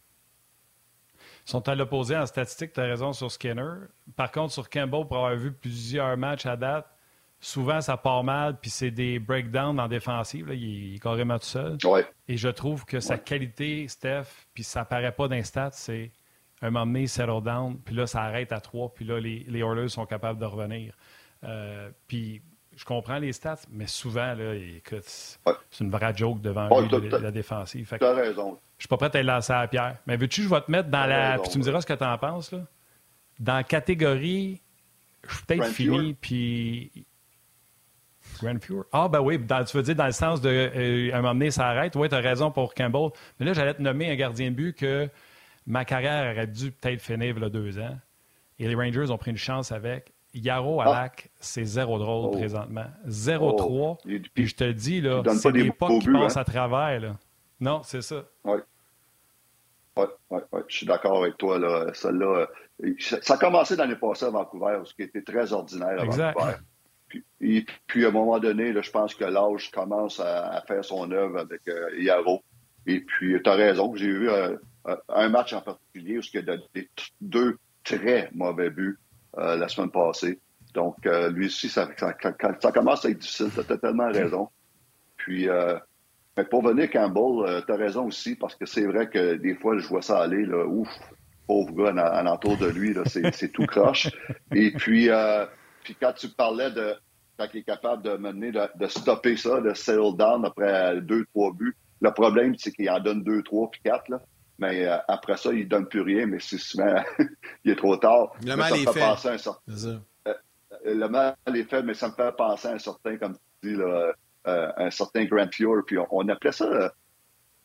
Ils sont à l'opposé en statistique, tu as raison sur Skinner. Par contre, sur Campbell, pour avoir vu plusieurs matchs à date, souvent ça part mal, puis c'est des breakdowns en défensive. il, est carrément tout seul. Et je trouve que sa qualité, Steph, puis ça paraît pas d'un stat, c'est un moment donné, settle down, puis là, ça arrête à trois, puis là, les, les Oilers sont capables de revenir. Euh, puis je comprends les stats, mais souvent, là, écoute, c'est une vraie joke devant lui, la défensive.
Tu as raison.
Je suis pas prêt à te lancer à la pierre. Mais veux-tu, je vais te mettre dans la. puis tu me diras ce que tu en penses, là. Dans la catégorie, je suis peut-être fini, puis. Grand Pure. Ah, ben oui, tu veux dire dans le sens de euh, un moment donné, ça arrête. Oui, tu as raison pour Campbell. Mais là, j'allais te nommer un gardien de but que ma carrière aurait dû peut-être finir il y a deux ans. Et les Rangers ont pris une chance avec. Yaro à ah. c'est zéro drôle oh. présentement. 0-3. Oh. Puis je te dis, là, c'est des pas qui passent hein? à travers. Là. Non, c'est ça.
Oui. Oui, oui, oui. Je suis d'accord avec toi. Là. Celle-là, euh, ça a commencé l'année passée à Vancouver, ce qui était très ordinaire à exact. Vancouver. Puis, et, puis, à un moment donné, là, je pense que l'âge commence à, faire son œuvre avec euh, Yaro. Et puis, tu as raison. J'ai vu euh, un match en particulier où il y a donné deux très mauvais buts euh, la semaine passée. Donc, euh, lui aussi, ça, ça, commence à être difficile. Tu as totalement raison. Puis, euh, mais pour venir Campbell, tu as raison aussi, parce que c'est vrai que des fois, je vois ça aller, là, ouf, pauvre gars en, entour de lui, c'est tout croche. Et puis, puis quand tu parlais de quand il est capable de mener, de, stopper ça, de settle down après deux, trois buts, le problème, c'est qu'il en donne deux, trois, puis quatre. Là. Mais euh, après ça, il ne donne plus rien, mais c'est souvent, il est trop tard.
Le mal est fait. Un certain, euh,
euh, le mal est fait, mais ça me fait penser à un certain, comme tu dis, là, un certain Grand Pure. Puis on, appelait ça,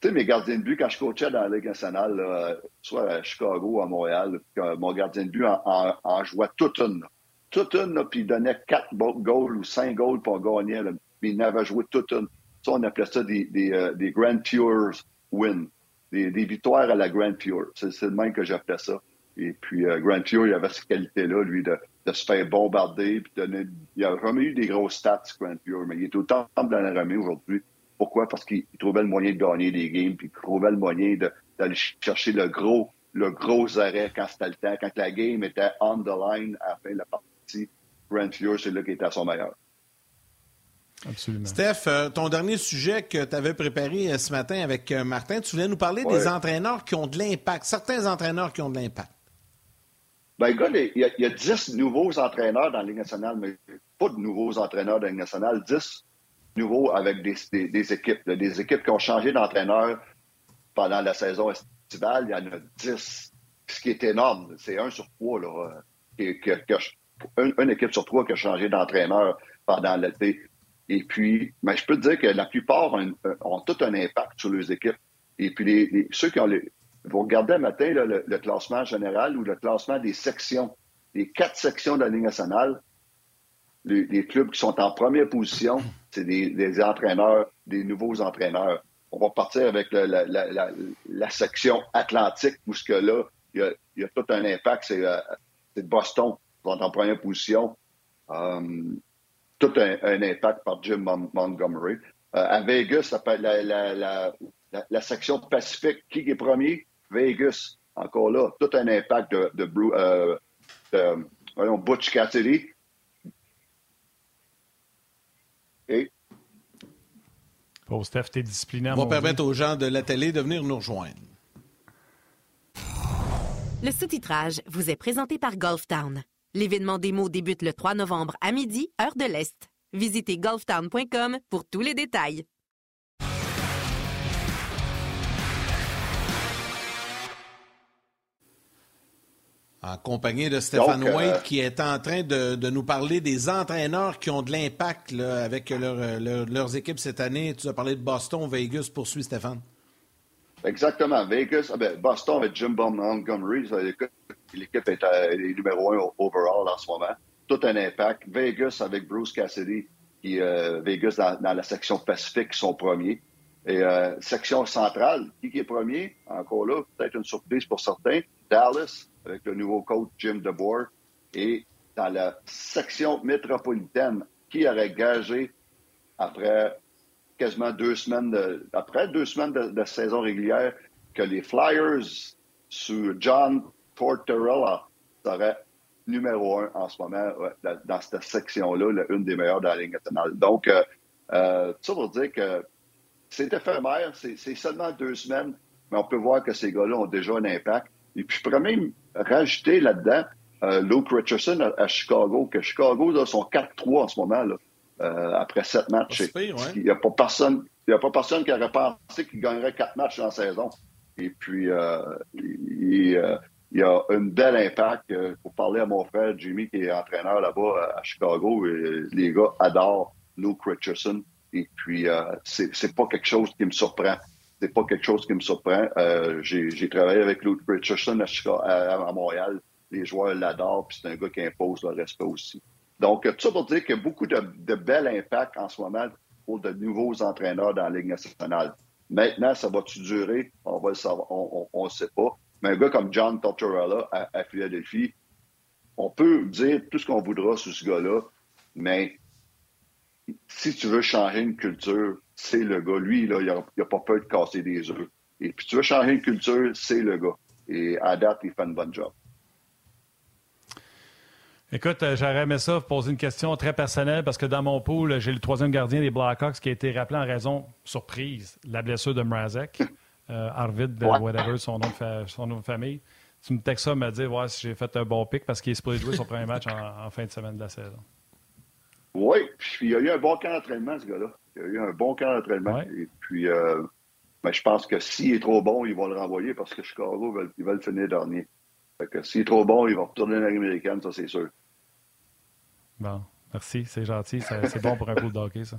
tu sais, mes gardiens de but, quand je coachais dans la Ligue nationale, soit à Chicago ou à Montréal, mon gardien de but en, en, jouait toute une. Toute une, puis il donnait quatre goals ou cinq goals pour gagner. mais il avait joué toute une. Ça, on appelait ça des, des, des Grand Pures win des, victoires à la Grand Pure. C'est le même que j'appelais ça. Et puis, euh, Grand Pure, il avait cette qualité-là, lui, de, se faire bombarder. Puis donner, il a jamais eu des grosses stats, Grand Pure, mais il est autant dans la ramée aujourd'hui. Pourquoi? Parce qu'il trouvait le moyen de gagner des games, puis il trouvait le moyen d'aller chercher le gros, le gros arrêt quand c'était le temps, quand la game était on the line à la fin de la partie. Grand Pure, c'est là qu'il était à son meilleur.
Absolument.
Steph, euh, ton dernier sujet que tu avais préparé euh, ce matin avec euh, Martin, tu voulais nous parler des entraîneurs qui ont de l'impact, certains entraîneurs qui ont de l'impact.
Ben, gars, il y, a, il y, a 10 nouveaux entraîneurs dans la Ligue nationale, mais pas de nouveaux entraîneurs dans la Ligue nationale, 10 nouveaux avec des, des, équipes, des équipes qui ont changé d'entraîneur pendant la saison estivale. Il y en a 10, ce qui est énorme. C'est un sur trois, là, une, équipe sur trois qui a changé d'entraîneur pendant l'été. Et puis, mais je peux te dire que la plupart ont, ont tout un impact sur les équipes. Et puis, les, ceux qui ont les. Vous regardez un matin le, classement général ou le classement des sections, les quatre sections de la Ligue nationale, les, clubs qui sont en première position, c'est des, entraîneurs, des nouveaux entraîneurs. On va partir avec la, section atlantique, où ce que là, il y a, tout un impact. C'est euh, Boston qui sont en première position. Euh, tout un, impact par Jim Montgomery. Euh, à Vegas, la, la, la, section Pacifique, qui est premier? Vegas, encore là, tout un impact de, de, euh, de Butch Cassidy. Et
Pauvre Steph, t'es discipliné.
On va permettre aux gens de la télé de venir nous rejoindre.
Le sous-titrage vous est présenté par Golftown. L'événement démo débute le 3 novembre à midi, heure de l'Est. Visitez golftown.com pour tous les détails.
En compagnie de Stéphane Donc, White, euh... qui est en train de, de, nous parler des entraîneurs qui ont de l'impact avec leur, leur, leurs équipes cette année. Tu as parlé de Boston, Vegas. Poursuit, Stéphane.
Exactement. Vegas, ah ben, Boston avec Jim Montgomery, l'équipe est, est numéro un overall en ce moment. Tout un impact. Vegas avec Bruce Cassidy, qui euh, Vegas dans, dans, la section Pacifique sont premiers. Et euh, section centrale, qui, qui est premier? Encore là, peut-être une surprise pour certains. Dallas, avec le nouveau coach Jim DeBoer. Et dans la section métropolitaine, qui aurait gagé après quasiment deux semaines de, après deux semaines de, saison régulière que les Flyers sous John Tortorella seraient numéro un en ce moment dans cette section-là, une des meilleures de la Ligue nationale. Donc, euh, euh, ça veut dire que c'est éphémère, c'est seulement deux semaines, mais on peut voir que ces gars-là ont déjà un impact. Et puis, je pourrais même rajouter là-dedans euh, Luke Richardson à, à, Chicago, que Chicago là, sont 4-3 en ce moment, là, euh, après sept matchs.
Pire, ouais.
Il n'y a pas personne. Il a pas personne qui aurait pensé qu'il gagnerait quatre matchs dans la saison. Et puis, euh, il, il, y a un bel impact. Pour parler à mon frère Jimmy, qui est entraîneur là-bas à Chicago, et les gars adorent Luke Richardson. Et puis, euh, c'est pas quelque chose qui me surprend. C'est pas quelque chose qui me surprend. Euh, J'ai travaillé avec Luke Richardson à, Chicago, à, à Montréal. Les joueurs l'adorent, puis c'est un gars qui impose le respect aussi. Donc, tout ça pour dire qu'il y a beaucoup de, de bel impact en ce moment pour de nouveaux entraîneurs dans la Ligue nationale. Maintenant, ça va-tu durer? On va le savoir. On ne sait pas. Mais un gars comme John Tortorella à, Philadelphie, on peut dire tout ce qu'on voudra sur ce gars-là, mais si tu veux changer une culture, c'est le gars. Lui, là, il n'a pas peur de casser des œufs. Et puis tu veux changer une culture, c'est le gars. Et à date, il fait un bon job.
Écoute, euh, j'aurais aimé ça poser une question très personnelle parce que dans mon pool, j'ai le troisième gardien des Blackhawks qui a été rappelé en raison surprise de la blessure de Mrazek. euh, Arvid, ouais. whatever, son nom, de son nom de famille. Tu me textes ça, me dire ouais, si j'ai fait un bon pic parce qu'il est supposé jouer son premier match en, en, fin de semaine de la saison.
Oui, puis il y a eu un bon camp d'entraînement, ce gars-là. Il y a eu un bon camp d'entraînement. Ouais. Et puis, euh, ben, je pense que s'il est trop bon, ils vont le renvoyer parce que Chicago, ils veulent, ils veulent finir dernier. Fait que s'il est trop bon, il va retourner dans l'américaine, ça, c'est sûr.
Bon, merci, c'est gentil. C'est bon pour un coup de hockey, ça.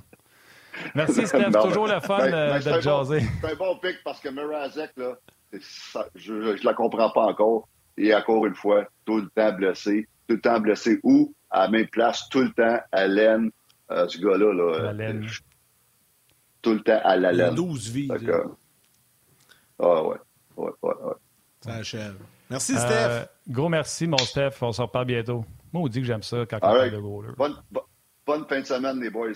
Merci, Steph. Non, toujours le fun ben, ben, de jaser.
Bon, c'est un bon pic parce que Mirazek, là, ça, je ne la comprends pas encore. Et encore une fois, tout le temps blessé. Tout le temps blessé où? À la même place, tout le temps à l'aine. Euh, ce gars-là, là,
à laine.
tout le temps à la laine.
12 vies.
Ah ouais. Ouais, ouais, ouais.
Ça achève. Merci, Steph. Euh,
gros merci, mon Steph. On se reparle bientôt. Moi, on dit que j'aime ça quand on parle de.
Bonne, bonne fin de semaine, les boys.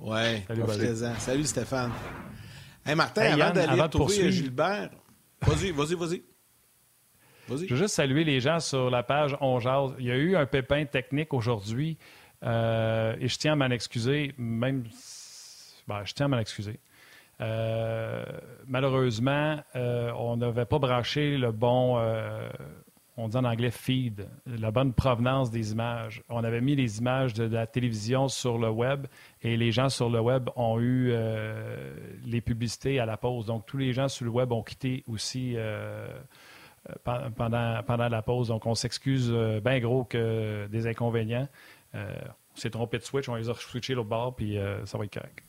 Ouais, Salut, plaisant. Salut, Stéphane. Hey, Martin, hey, Yann, avant d'aller retrouver Gilbert, vas-y, vas-y, vas-y.
Vas Je veux juste saluer les gens sur la page On Jase. Il y a eu un pépin technique aujourd'hui euh, et je tiens à m'en excuser, même. Ben, je tiens à m'en excuser. Euh, malheureusement, euh, on n'avait pas branché le bon, euh, on dit en anglais feed, la bonne provenance des images. On avait mis les images de, la télévision sur le web et les gens sur le web ont eu euh, les publicités à la pause. Donc, tous les gens sur le web ont quitté aussi euh, pendant, la pause. Donc, on s'excuse bien gros que des inconvénients. on s'est trompé de switch, on les a switchés l'autre bord, puis ça va être correct.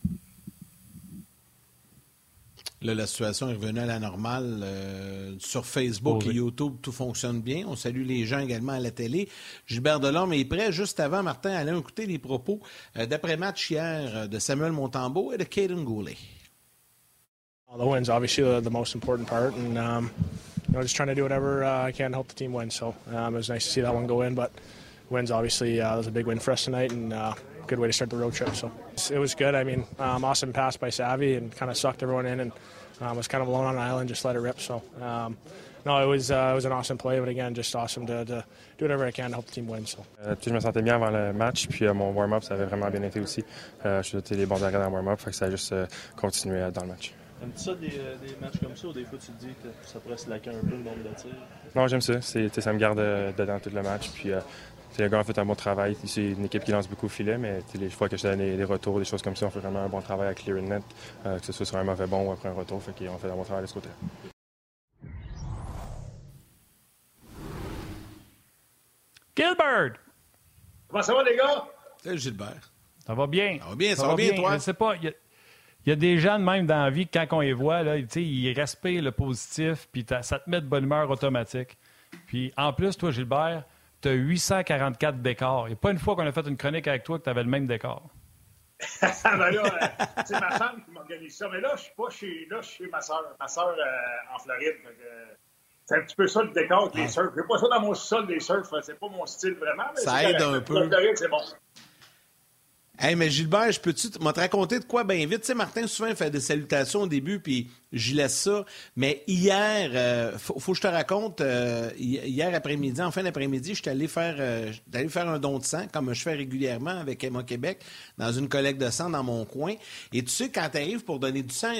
Là, la situation est revenue à la normale. Euh, sur Facebook oh, oui. et YouTube, tout fonctionne bien. On salue les gens également à la télé. Gilbert Delorme est prêt. Juste avant, Martin, allons écouter les propos euh, d'après-match hier de Samuel Montembeau et de Caden Goulet.
The win's obviously the, the most important part, and um, you know, just trying to do whatever uh, I can to help the team win. So um, it was nice to see that one go in, but wins obviously uh, was a big win for us tonight, and uh, good way to start the road trip. So it was good. I mean, um, awesome pass by Savvy and kind of sucked everyone in and um, was kind of alone on an island, just let it rip. So um, no, it was uh, it was an awesome play, but again, just awesome to, to do whatever I can to help the team win. So.
Euh, puis je me sentais bien avant le match, puis euh, mon warm-up, ça avait vraiment bien été aussi. Euh, je suis les bons arrêts dans le warm-up, fait que ça a juste euh, continué euh, dans le match.
Aimes-tu ça des, euh, des, matchs comme ça ou des fois tu te dis que ça pourrait se laquer un peu le nombre de tirs?
Non, j'aime ça. C'est, ça me garde euh, dedans tout le match. Puis, euh, le gars a fait un bon travail. C'est une équipe qui lance beaucoup au filet, mais les fois que je donne des, retours, des choses comme ça, on fait vraiment un bon travail à clear net, euh, que ce soit sur un mauvais bon ou après un retour. Fait qu'on fait un bon travail de ce côté.
Gilbert!
Comment ça va, les gars?
Salut, Gilbert.
Ça va bien.
Ça va bien, ça, ça va bien, bien, toi?
Je sais pas, il y, y, a des gens de même dans la vie, quand on les voit, là, ils respirent le positif, puis ça te met de bonne humeur automatique. Puis en plus, toi, Gilbert, tu as 844 décors. Il n'y a pas une fois qu'on a fait une chronique avec toi que tu avais le même décor.
ben là, c'est ma femme qui m'organise ça. Mais là, je suis pas chez, là, je suis chez ma soeur. Ma soeur euh, en Floride. c'est un petit peu ça le décor avec les surfs. J'ai pas ça dans mon sol des surfs. C'est pas mon style vraiment. Mais
ça aide un peu.
Floride, c'est bon.
Hey, mais Gilbert, je peux-tu te raconter de quoi bien vite? Tu sais, Martin, souvent, fait des salutations au début, puis je laisse ça. Mais hier, euh, faut, que je te raconte, euh, hier après-midi, en fin d'après-midi, je suis allé faire, euh, faire un don de sang, comme je fais régulièrement avec Emma Québec, dans une collecte de sang dans mon coin. Et tu sais, quand tu arrives pour donner du sang,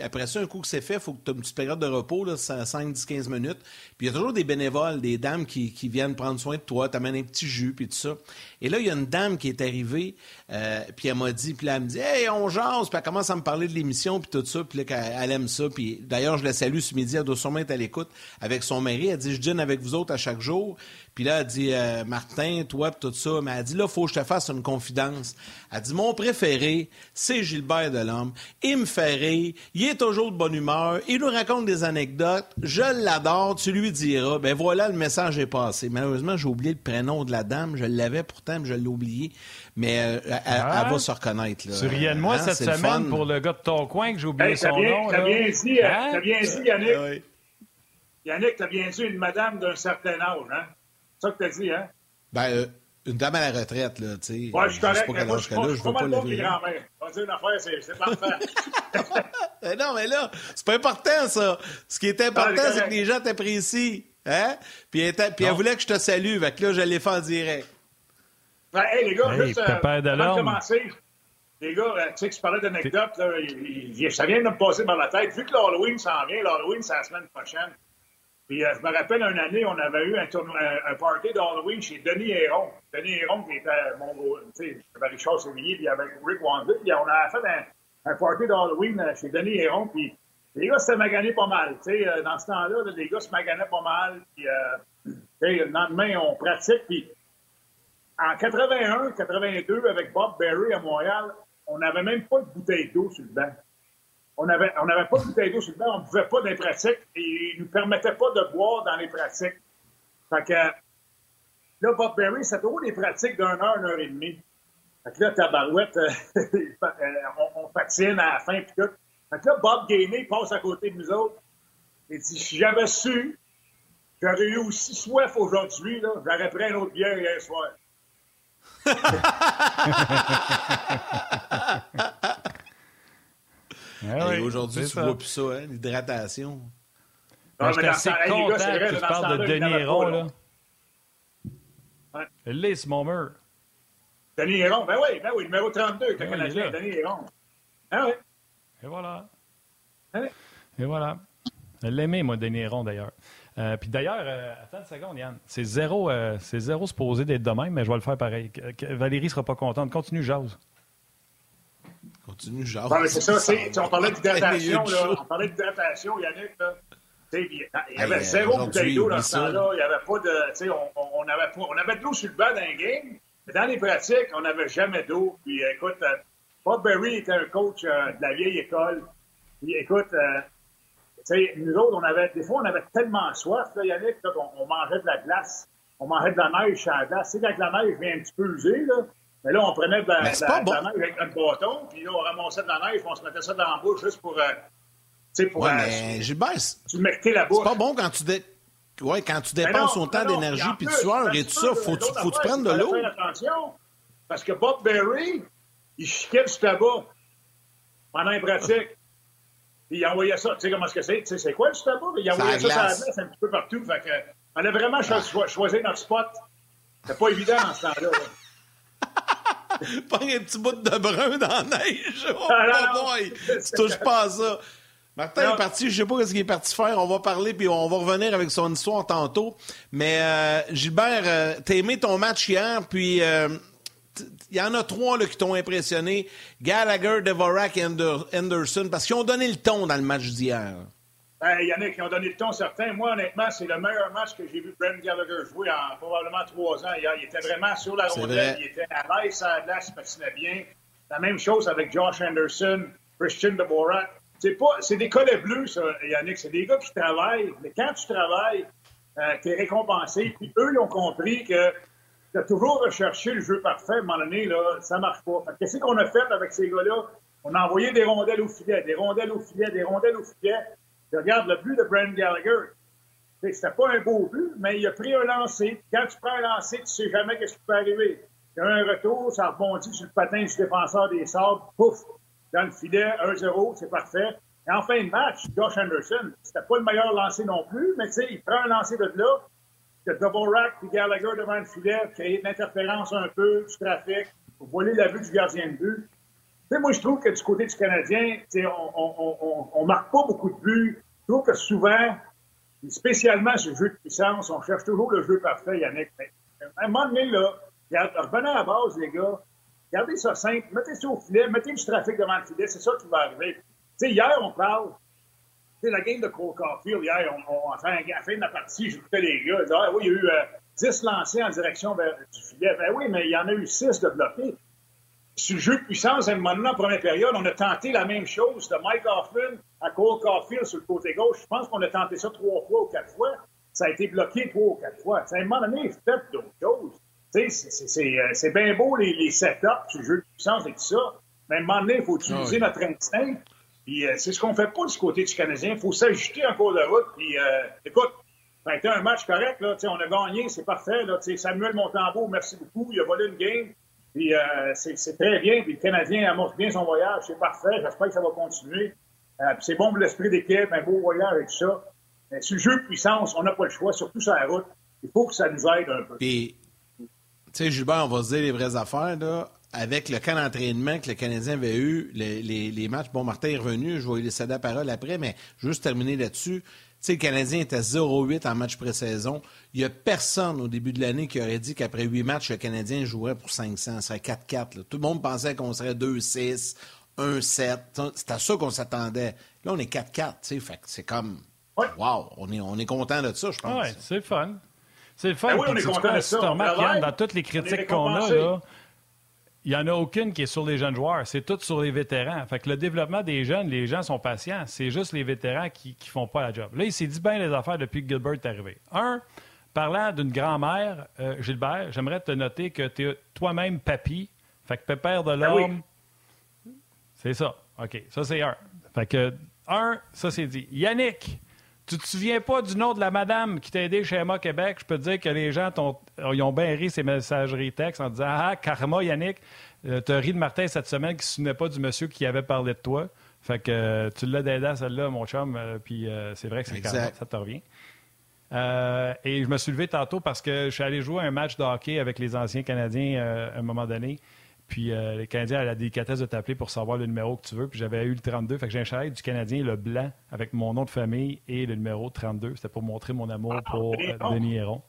après ça, un coup que c'est fait, il faut que tu aies une petite période de repos, là, 5, 10, 15 minutes. Puis il y a toujours des bénévoles, des dames qui, viennent prendre soin de toi, t'amènent un petit jus, puis tout ça. Et là, il y a une dame qui est arrivée, puis elle m'a dit, puis là, elle me dit, hey, on jase, puis elle commence à me parler de l'émission, puis tout ça, puis là, elle, elle aime ça. D'ailleurs, je la salue ce midi, elle doit sûrement être à l'écoute avec son mari. Elle dit, je dîne avec vous autres à chaque jour. Puis là, elle dit, euh, Martin, toi, puis tout ça. Mais elle dit, là, faut que je te fasse une confidence. Elle dit, mon préféré, c'est Gilbert Delhomme. Il me fait rire. Il est toujours de bonne humeur. Il nous raconte des anecdotes. Je l'adore. Tu lui diras. Ben voilà, le message est passé. Malheureusement, j'ai oublié le prénom de la dame. Je l'avais pourtant, mais je l'ai oublié. Mais euh, elle,
ah,
elle, va se reconnaître. Là.
Tu riais de moi
Hein,
cette
le
semaine pour le gars de ton coin que j'ai oublié
Hey,
son
t'as bien,
nom.
t'as bien dit, euh,
Hein?
t'as bien dit, Yannick.
Oui.
Yannick, t'as bien dit une madame d'un certain âge, hein? C'est ça que t'as dit, hein?
Ben, euh, une dame à la retraite, là, tu sais.
Ouais, je suis correct.
sais pas
mais
quel
moi,
âge
je suis
je
pas
veux pas virer.
grands-mères. On va dire une affaire, c'est parfait.
Non, mais là, c'est pas important, ça. Ce qui est important,
c'est
que les gens t'apprécient. Hein? Puis, elle, puis elle voulait que je te salue. Fait que là, je l'ai fait en direct.
Ouais, hey, les gars,
Hey,
juste euh, commencer, les gars, euh, tu sais que tu parlais d'anecdotes, ça vient de me passer par la tête. Vu que l'Halloween s'en vient, l'Halloween, c'est la semaine prochaine. Puis euh, je me rappelle, une année, on avait eu un, tournoi, un, un party d'Halloween chez Denis Héron. Denis Héron, qui était mon tu sais, avec Richard Sévigny, puis avec Rick Wandy. Puis on a fait un, un party d'Halloween euh, chez Denis Héron. Puis les gars s'étaient maganés pas mal. Tu sais, dans ce temps-là, là, les gars se maganaient pas mal. Puis, euh, tu sais, le lendemain, on pratique. Puis en 81, 82, avec Bob Berry à Montréal, on n'avait même pas de bouteille d'eau sur le banc. On n'avait on pas de bouteille d'eau sur le banc, on ne pouvait pas les pratiques et ils ne nous permettaient pas de boire dans les pratiques. Fait que là, Bob Berry, c'était toujours des pratiques d'une heure, une heure et demie. Fait que là, tabarouette, euh, on, patine à la fin puis tout. Fait que là, Bob Gainé passe à côté de nous autres. Il dit, si j'avais su, j'aurais eu aussi soif aujourd'hui, j'aurais pris une autre bière hier soir.
Ah
aujourd'hui, tu
ça.
vois plus ça, hein, l'hydratation.
Ben,
mais dans
assez content
gars, vrai,
que tu parles de Denis Héron. Là.
Ouais.
Mon mur.
Denis Héron, ben oui, ben oui, numéro 32, le
Ben oui, là.
Denis Héron. Ah oui.
Et voilà.
Hein?
Et voilà. Je l'aimais, moi, Denis Héron, d'ailleurs. Euh, puis d'ailleurs, euh, attends une seconde, Yann. C'est zéro, euh, c'est zéro supposé d'être de même, mais je vais le faire pareil. Que- que Valérie sera pas contente. Continue, jase.
Continue,
mais c'est ça, c'est- on parlait d'hydratation, là. On parlait d'hydratation, Yannick, là. Il y avait zéro bouteille d'eau dans ce temps-là. Il n'y avait pas de. On, avait, pas- on avait de l'eau sur le banc dans les games, mais dans les pratiques, on n'avait jamais d'eau. Puis écoute, euh, Bob Berry était un coach euh, de la vieille école. Puis écoute, euh, sais, nous autres, on avait, des fois, on avait tellement soif, là, Yannick, là, qu'on on mangeait de la glace. On mangeait de la neige sur la glace. Tu sais, quand la neige vient un petit peu usée, là, mais là, on prenait de la,
Mais c'est
de la-
pas bon.
de la neige avec notre bâton, puis là, on ramassait de la neige, puis on se mettait ça dans la bouche juste pour, euh, tu sais, pour
Ouais,
euh,
mais Gilbert,
la bouche.
c'est pas bon quand tu, dé- ouais, quand tu dépenses autant d'énergie puis de sueur et tout ça. Faut, tu faut tu prendre de l'eau.
attention, parce que Bob Berry, il chiquait du tabac pendant les pratiques. Il envoyait ça. Tu sais comment c'est? Tu sais, c'est quoi le Bowl? Il envoyait ça, ça sur la glace un petit peu partout. Fait que, on a vraiment ah. choisi notre spot. C'est pas évident en ce temps-là.
Pas un petit bout de brun dans la neige. Oh, ah, boy! Tu touches pas à ça. Martin est parti, je sais pas ce qu'il est parti faire. On va parler puis on va revenir avec son histoire tantôt. Mais euh, Gilbert, euh, t'as aimé ton match hier, puis euh, il y en a trois là, qui t'ont impressionné. Gallagher, Devorak et Anderson, parce qu'ils ont donné le ton dans le match d'hier.
Ben, il y en a qui ont donné le ton certains. Moi, honnêtement, c'est le meilleur match que j'ai vu Brent Gallagher jouer en probablement trois ans. Il était vraiment sur la rondelle, il était à l'aise à la glace, il patinait bien. La même chose avec Josh Anderson, Christian Dvorak c'est pas, c'est des collets bleus, ça, Yannick. C'est des gars qui travaillent. Mais quand tu travailles, euh, tu es récompensé. Puis eux, ils ont compris que as toujours recherché le jeu parfait. À un moment donné, là, ça marche pas. qu'est-ce qu'on a fait avec ces gars-là? On a envoyé des rondelles au filet, des rondelles au filet, des rondelles au filet. Je regarde le but de Brandon Gallagher. C'était pas un beau but, mais il a pris un lancer. Quand tu prends un lancer, tu sais jamais qu'est-ce qui peut arriver. Il y a un retour, ça rebondit sur le patin du défenseur des sables. Pouf! dans le filet, 1-0, c'est parfait. Et en fin de match, Josh Anderson, c'était pas le meilleur lancé non plus, mais tu sais, il prend un lancer de là, double rack puis Gallagher devant le filet, créer de l'interférence un peu, du trafic, pour voler la vue du gardien de but. Tu moi, je trouve que du côté du Canadien, on, on, on, on, marque pas beaucoup de buts. Je trouve que souvent, spécialement le jeu de puissance, on cherche toujours le jeu parfait, Yannick. Mais à un moment donné, là, revenez à la base, les gars. Gardez ça simple, mettez ça au filet, mettez du trafic devant le filet, c'est ça qui va arriver. Tu hier, on parle, la game de Cole Caulfield, hier, on, on, à, la fin de la partie, j'écoutais les gars, ils disaient, ah, oui, il y a eu euh, 10 lancés en direction vers, du filet. Ben oui, mais il y en a eu 6 de bloqués. Sur le jeu de puissance, à un moment donné, en première période, on a tenté la même chose de Mike Hoffman à Cole Caulfield sur le côté gauche. Je pense qu'on a tenté ça trois fois ou quatre fois. Ça a été bloqué trois ou quatre fois. à un moment donné, faites d'autres choses. Euh, c'est bien beau les, les setups, le jeu de puissance et tout ça, mais à un moment donné, il faut utiliser ah notre instinct. Puis euh, c'est ce qu'on fait pas du côté du Canadien. Il faut s'ajuster en cours de route. Puis euh, écoute, ça a été un match correct. Là, on a gagné, c'est parfait. Là, Samuel Montembeau, merci beaucoup. Il a volé une game. Puis euh, c'est très bien. Puis le Canadien amorce bien son voyage. C'est parfait. J'espère que ça va continuer. Euh, c'est bon pour l'esprit d'équipe, un beau voyage et tout ça. Mais sur le jeu de puissance, on n'a pas le choix, surtout sur la route. Il faut que ça nous aide un peu.
Puis tu sais, Gilbert, on va se dire les vraies affaires, là. Avec le camp d'entraînement que le Canadien avait eu, les, les, matchs, bon, Martin est revenu, je vais lui laisser la parole après, mais juste terminer là-dessus. Tu sais, le Canadien était 0-8 en match pré-saison. Il n'y a personne au début de l'année qui aurait dit qu'après huit matchs, le Canadien jouerait pour 500. Ce serait 4-4. Tout le monde pensait qu'on serait 2-6, 1-7. C'est à ça qu'on s'attendait. Là, on est 4-4. Tu sais, fait c'est comme. Wow, on est, on est content de ça, je pense.
Oui, c'est fun. C'est le fun. Ben oui, on est content de ça. dans toutes les critiques qu'on a, là, il n'y en a aucune qui est sur les jeunes joueurs. C'est tout sur les vétérans. Fait que le développement des jeunes, les gens sont patients. C'est juste les vétérans qui ne font pas la job. Là, il s'est dit bien les affaires depuis que Gilbert est arrivé. Un, parlant d'une grand-mère, euh, Gilbert, j'aimerais te noter que tu es toi-même papy. Fait que pépère de ben l'homme. C'est ça. OK. Ça, c'est un. Fait que, un, ça, c'est dit. Yannick, tu te souviens pas du nom de la madame qui t'a aidé chez Emma Québec? Je peux te dire que les gens ils ont bien ri ces messageries textes en disant Ah, Karma, Yannick, euh, tu as ri de Martin cette semaine qui ne se souvenait pas du monsieur qui avait parlé de toi. Fait que euh, tu l'as aidé à celle-là, mon chum, euh, puis c'est vrai que c'est Karma, ça te revient. et je me suis levé tantôt parce que je suis allé jouer un match de hockey avec les anciens Canadiens à un moment donné. Puis euh, le Canadien a la délicatesse de t'appeler pour savoir le numéro que tu veux. Puis j'avais eu le 32. Fait que j'ai un chalet du Canadien, le blanc, avec mon nom de famille et le numéro 32. C'était pour montrer mon amour ah, pour euh, Denis Héron.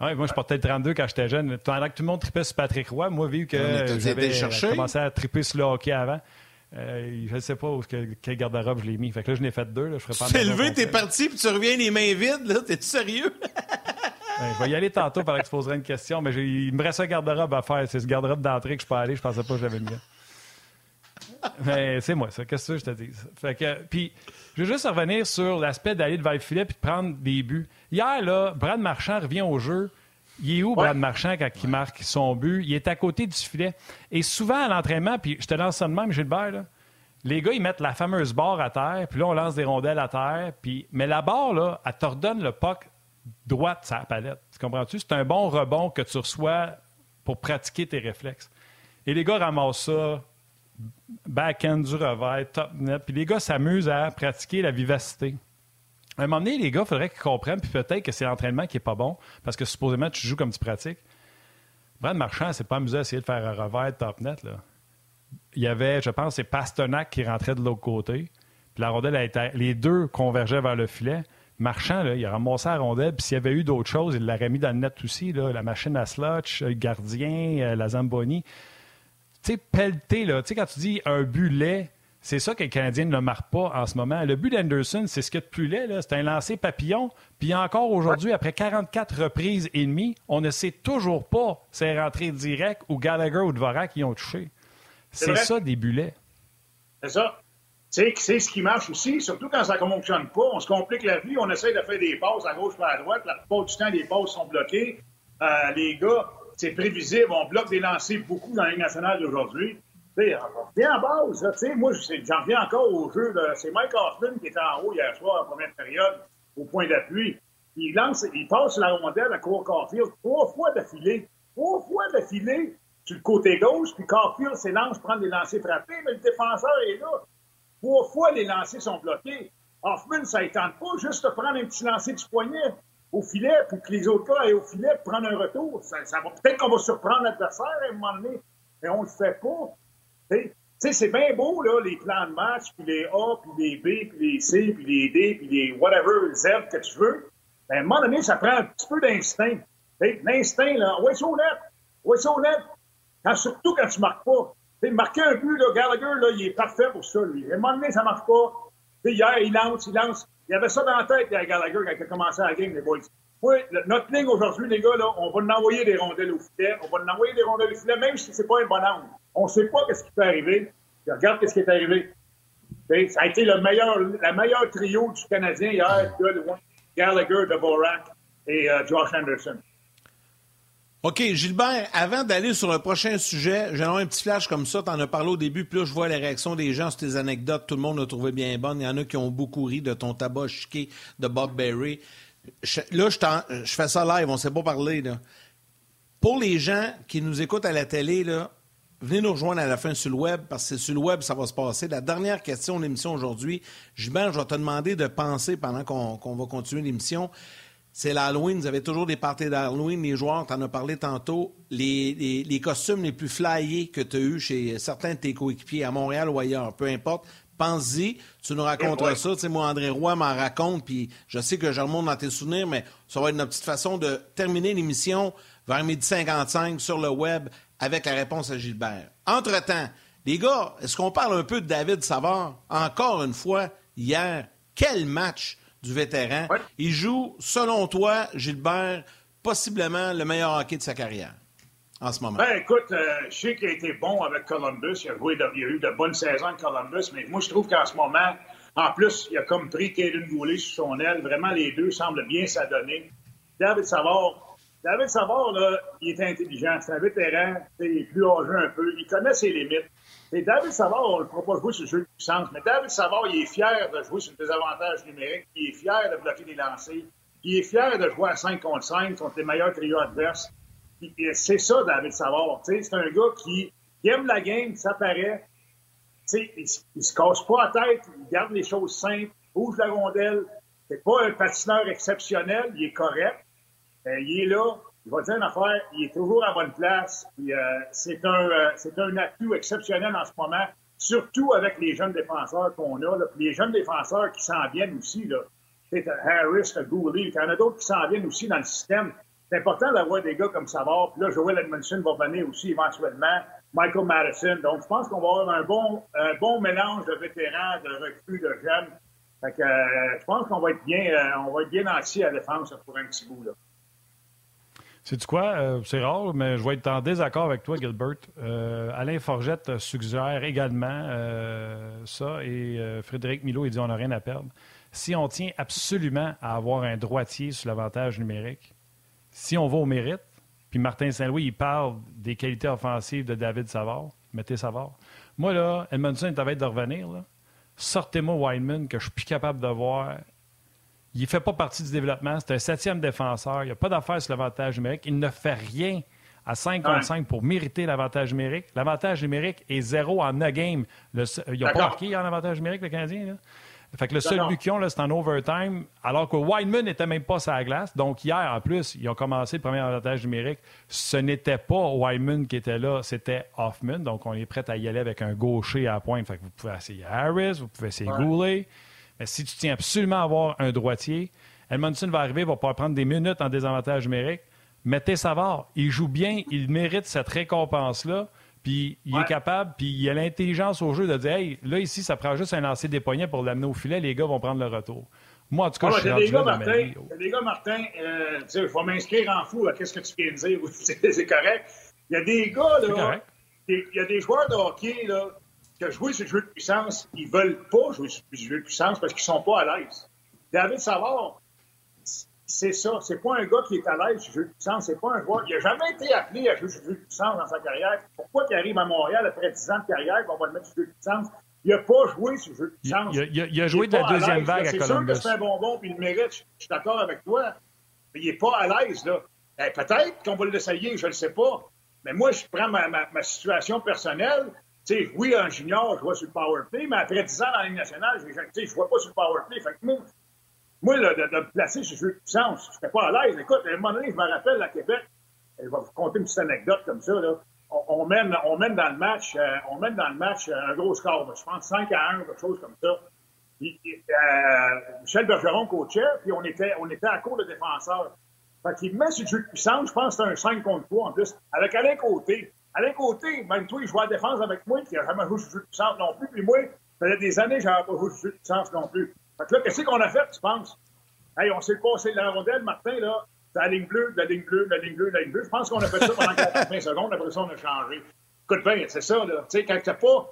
Ouais, moi, je portais le 32 quand j'étais jeune. Pendant que tout le monde tripait sur Patrick Roy, moi, vu que j'avais euh, commencé à triper sur le hockey avant, je ne sais pas où, quel garde-robe je l'ai mis. Fait que là, je n'ai fait deux. Là, je ferais pas
tu t'es levé, t'es parti, puis tu reviens les mains vides. Là. T'es-tu sérieux?
Ben, je vais y aller tantôt pendant que je poserai une question, mais il me reste un garde-robe à faire. C'est ce garde-robe d'entrée que je peux aller. Je pensais pas que j'avais mieux. Mais c'est moi, ça. Qu'est-ce que je te dis? Fait que, puis, je veux juste revenir sur l'aspect d'aller devant le filet puis de prendre des buts. Hier, là, Brad Marchand revient au jeu. Il est où, Brad Marchand, quand il marque son but? Il est à côté du filet. Et souvent, à l'entraînement, puis je te lance ça de même, Gilbert, là, les gars, ils mettent la fameuse barre à terre, puis là, on lance des rondelles à terre. Puis... Mais la barre, là, elle t'ordonne le puck droite sa palette. Tu comprends-tu? C'est un bon rebond que tu reçois pour pratiquer tes réflexes. Et les gars ramassent ça back-end du revers, top net. Puis les gars s'amusent à pratiquer la vivacité. À un moment donné, les gars, il faudrait qu'ils comprennent, puis peut-être que c'est l'entraînement qui est pas bon, parce que supposément, tu joues comme tu pratiques. Brad Marchand s'est pas amusé à essayer de faire un revers top net. Là. Il y avait, je pense, c'est Pasternak qui rentrait de l'autre côté. Puis la rondelle, les deux convergeaient vers le filet. Marchand, là, il a ramassé la rondelle, puis s'il y avait eu d'autres choses, il l'aurait mis dans le net aussi, là, la machine à slotch, le gardien, euh, la Zamboni. Tu sais, pelleter, là, tu sais, quand tu dis un but laid, c'est ça que les Canadiens ne marquent pas en ce moment. Le but d'Anderson, c'est ce qu'il y a de plus laid. C'est un lancer papillon. Puis encore aujourd'hui, après 44 reprises et demie, on ne sait toujours pas si c'est rentré direct ou Gallagher ou Dvorak qui ont touché. C'est ça, des bullets.
C'est ça. C'est ce qui marche aussi, surtout quand ça ne fonctionne pas. On se complique la vie, on essaie de faire des passes à gauche et à droite. La plupart du temps, les passes sont bloquées. Euh, les gars, c'est prévisible. On bloque des lancers beaucoup dans la Ligue nationale d'aujourd'hui. Bien en base. sais, moi, j'en reviens encore au jeu. C'est Mike Hoffman qui était en haut hier soir, en première période, au point d'appui. Il lance, il passe la rondelle à Court Carfield trois fois d'affilée. Trois fois d'affilée sur le côté gauche, puis Carfield s'élance, prendre des lancers frappés, mais le défenseur est là. Trois fois, les lancers sont bloqués. Hoffman, ça ne tente pas juste de prendre un petit lancer du poignet au filet, puis que les autres gars aient au filet prendre un retour. Ça, peut-être qu'on va surprendre l'adversaire à un moment donné, mais on ne le fait pas. Tu sais, c'est bien beau, là, les plans de match, puis les A, puis les B, puis les C, puis les D, puis les whatever, Z que tu veux. Mais à un moment donné, ça prend un petit peu d'instinct. L'instinct, là, ouais, c'est honnête. Ouais, c'est honnête. Quand, surtout quand tu marques pas. Marquer un but, là, Gallagher, là, il est parfait pour ça, lui. À un moment donné, ça marche pas. T'sais, hier, il lance, il lance. Il avait ça dans la tête, Gallagher, quand il a commencé la game, les boys. Oui, notre ligne aujourd'hui, les gars, là, on va nous envoyer des rondelles au filet. On va nous envoyer des rondelles au filet, même si c'est pas un bon angle. On sait pas qu'est-ce qui peut arriver. regarde qu'est-ce qui est arrivé. T'sais, ça a été le meilleur, la meilleure trio du Canadien hier, Gallagher, Dvorak et euh, Josh Anderson.
OK, Gilbert, avant d'aller sur le prochain sujet, j'aimerais un petit flash comme ça. Tu en as parlé au début, puis là, je vois les réactions des gens sur tes anecdotes. Tout le monde l'a trouvé bien bonne. Il y en a qui ont beaucoup ri de ton tabac chiqué de Bob Berry. là, je, fais ça live, on ne sait pas parler. Là. Pour les gens qui nous écoutent à la télé, venez nous rejoindre à la fin sur le web, parce que c'est sur le web ça va se passer. La dernière question de l'émission aujourd'hui, Gilbert, je vais te demander de penser pendant qu'on va continuer l'émission c'est l'Halloween. Vous avez toujours des parties d'Halloween. Les joueurs, tu en as parlé tantôt, les, les, costumes les plus flyés que tu as eus chez certains de tes coéquipiers à Montréal ou ailleurs, peu importe. Pense-y, tu nous raconteras ça. Tu sais, moi, André Roy m'en raconte, puis je sais que je remonte dans tes souvenirs, mais ça va être notre petite façon de terminer l'émission vers midi 55 sur le web avec la réponse à Gilbert. Entre-temps, les gars, est-ce qu'on parle un peu de David Savard? Encore une fois, hier, quel match! Du vétéran. Il joue, selon toi, Gilbert, possiblement le meilleur hockey de sa carrière en ce moment?
Ben, écoute, euh, je sais qu'il a été bon avec Columbus. Il a, eu de bonnes saisons avec Columbus, mais moi, je trouve qu'en ce moment, en plus, il a comme pris Kaden Goulet sur son aile. Vraiment, les deux semblent bien s'adonner. David Savard, David Savard, là, il est intelligent. C'est un vétéran. Il est plus âgé un peu. Il connaît ses limites. Et David Savard, on ne le fera pas jouer sur le jeu de puissance, mais David Savard, il est fier de jouer sur le désavantage numérique, il est fier de bloquer des lancers, il est fier de jouer à 5 contre 5 contre les meilleurs trios adverses. C'est ça, David Savard. C'est un gars qui, aime la game, ça paraît. il, il se casse pas la tête, il garde les choses simples, bouge la rondelle. C'est pas un patineur exceptionnel, il est correct. Euh, il est là, je vais dire une affaire, il est toujours à bonne place. Euh, c'est un, euh, c'est un atout exceptionnel en ce moment, surtout avec les jeunes défenseurs qu'on a. Là, puis les jeunes défenseurs qui s'en viennent aussi. Là. Harris, Gouley, il y en a d'autres qui s'en viennent aussi dans le système. C'est important d'avoir des gars comme Savard. Puis là, Joel Edmondson va venir aussi éventuellement. Michael Madison. Donc, je pense qu'on va avoir un bon, un bon mélange de vétérans, de recrues, de jeunes. Fait que, euh, je pense qu'on va être bien, on va être bien assis à la défense pour un petit bout. Là.
C'est quoi? Euh, c'est rare, mais je vais être en désaccord avec toi, Gilbert. Euh, Alain Forgette suggère également euh, ça et Frédéric Milo, il dit on n'a rien à perdre. Si on tient absolument à avoir un droitier sur l'avantage numérique, si on va au mérite, puis Martin Saint-Louis, il parle des qualités offensives de David Savard, mettez Savard. Moi, là, Edmondson est à de revenir. Sortez-moi Weinman, que je suis plus capable de voir il ne fait pas partie du développement. C'est un septième défenseur. Il n'y a pas d'affaire sur l'avantage numérique. Il ne fait rien à 5 contre 5 pour mériter l'avantage numérique. L'avantage numérique est zéro en a game. Le, ils n'ont pas marqué en avantage numérique, le Canadien. Là. Fait que le seul but qu'ils ont, c'est en overtime, alors que Wideman n'était même pas sur la glace. Donc, hier, en plus, ils ont commencé le premier avantage numérique. Ce n'était pas Wideman qui était là, c'était Hoffman. Donc, on est prêt à y aller avec un gaucher à la pointe. Fait que vous pouvez essayer Harris, vous pouvez essayer Goulet. Mais si tu tiens absolument à avoir un droitier, Edmondson va arriver, va pouvoir prendre des minutes en désavantage numérique. Mettez Savard, il joue bien, il mérite cette récompense-là. Puis il est capable, puis il a l'intelligence au jeu de dire Hey, là, ici, ça prend juste un lancer des poignets pour l'amener au filet, les gars vont prendre le retour. Moi, en tout cas, je suis
des gars, Martin, Il y a des gars, Martin, euh, tu sais, il faut m'inscrire en fou à qu'est-ce que tu viens de dire? c'est correct. Il y a des gars, là, il y a des joueurs de hockey, là, joué sur le jeu de puissance, ils veulent pas jouer sur le jeu de puissance parce qu'ils sont pas à l'aise. David Savard, c'est ça. C'est pas un gars qui est à l'aise sur le jeu de puissance. C'est pas un joueur. Il n'a jamais été appelé à jouer sur le jeu de puissance dans sa carrière. Pourquoi il arrive à Montréal après 10 ans de carrière qu'on va le mettre sur le jeu de puissance? Il n'a pas joué sur le jeu de puissance.
Il, a, joué de la deuxième vague à, Columbus. C'est sûr que
c'est un bonbon puis il le mérite. Je, suis d'accord avec toi. Mais il n'est pas à l'aise, là. Ben, peut-être qu'on va l'essayer, je ne le sais pas. Mais moi, je prends ma, ma, situation personnelle. Sais, oui, un junior, je vois sur le power play, mais après 10 ans dans la Ligue nationale, je ne vois pas sur le power play. Fait que moi, de, me placer sur le jeu de puissance, je n'étais pas à l'aise. Écoute, à un moment donné, je me rappelle à Québec, je vais vous conter une petite anecdote comme ça, là. On, mène, dans le match, euh, euh, un gros score, je pense 5 à 1, quelque chose comme ça. Euh, Michel Bergeron coachait, puis on était, à court de défenseurs. Fait qu'il met sur le jeu de puissance, je pense que c'était un 5 contre 3 en plus, avec Alain Côté. Alain Côté, même toi, il jouait à la défense avec moi, puis il n'a jamais joué sur le de puissance non plus. Puis moi, ça faisait des années que je pas joué sur de puissance non plus. Fait que là, qu'est-ce qu'on a fait, tu penses? Hey, on s'est passé de la rondelle, Martin, là. C'est la ligne bleue, la ligne bleue, la ligne bleue, la ligne bleue. Je pense qu'on a fait ça pendant 45 secondes. Après ça, on a changé. Écoute bien, c'est ça, là. Tu sais, quand t'as pas.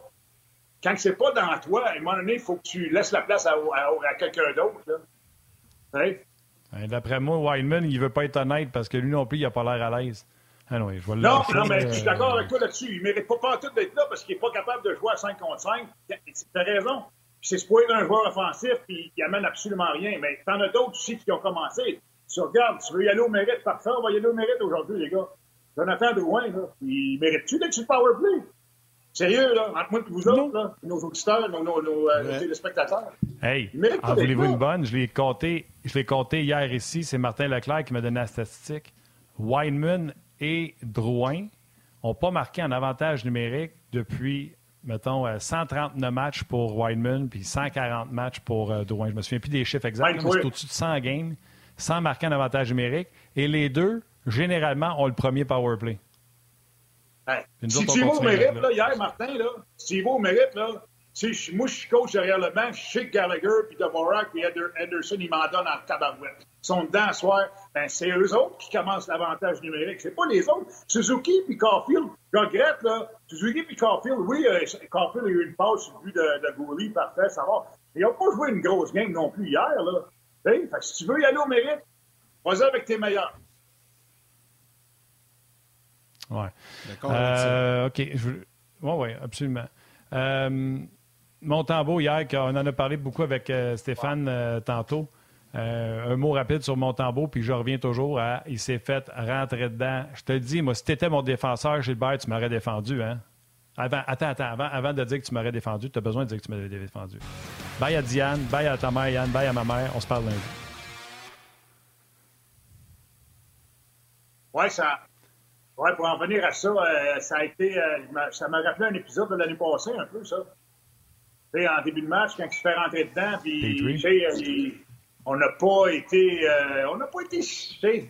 Quand c'est pas dans toi, à un moment donné, il faut que tu laisses la place à, à, quelqu'un d'autre, là.
D'après moi, Wildman, il veut pas être honnête parce que lui non plus, il a pas l'air à l'aise. Ah non, je vois
non, non, mais je suis d'accord avec toi là-dessus. Il mérite pas, pas tout d'être là parce qu'il est pas capable de jouer à 5 contre 5. T'as raison c'est supposé un joueur offensif qui, qui amène absolument rien. Mais t'en as d'autres aussi qui ont commencé. Tu regardes, tu veux y aller au mérite, parfait, on va y aller au mérite aujourd'hui, les gars. Jonathan Drouin, là, il mérite-tu d'être sur le powerplay? Sérieux, là, entre moi et vous autres, là, nos auditeurs, nos, nos, nos euh, téléspectateurs.
Hey, en voulez-vous une bonne? Je l'ai compté, je l'ai compté hier ici. C'est Martin Leclerc qui m'a donné la statistique. Weinman et Drouin n'ont pas marqué en avantage numérique depuis mettons, 139 euh, matchs pour Wideman puis 140 matchs pour euh, Drouin. Je me souviens plus des chiffres exacts, mais c'est au-dessus de 100 games, sans marquer un avantage numérique. Et les deux, généralement, ont le premier power play.
Si tu vas au mérite, là, hier, Martin, là, si tu vas au mérite, là, moi, je suis coach derrière le banc, je sais que Gallagher, puis Dvorak, puis Anderson, ils m'en donnent en tabarouette. Sont dedans ce soir. Ben, c'est eux autres qui commencent l'avantage numérique. C'est pas les autres. Suzuki puis Caulfield, je regrette, là. Suzuki puis Caulfield, oui, euh, Caulfield a eu une passe sur le but de, de parfait, ça va. Mais ils n'ont pas joué une grosse game non plus hier, là. Fait que si tu veux y aller au mérite, vas-y avec tes meilleurs.
Ouais. D'accord. Euh, OK. Oui, oui, absolument. Euh, Montembeau, hier, on en a parlé beaucoup avec euh, Stéphane euh, tantôt. Euh, un mot rapide sur Montembeau, puis je reviens toujours à il s'est fait rentrer dedans. Je te le dis, moi, si tu étais mon défenseur, Gilbert, tu m'aurais défendu. Hein? Avant, attends, attends, avant, de dire que tu m'aurais défendu, tu as besoin de dire que tu m'aurais défendu. Bye à Diane, bye à ta mère, Yann, bye à ma mère. On se parle lundi.
Oui, ça. Ouais, pour en venir à ça, ça a été. ça m'a rappelé un épisode de l'année passée, un peu, ça en début de match, quand il se fait rentrer dedans, puis euh, on n'a pas été. Euh, on n'a pas été.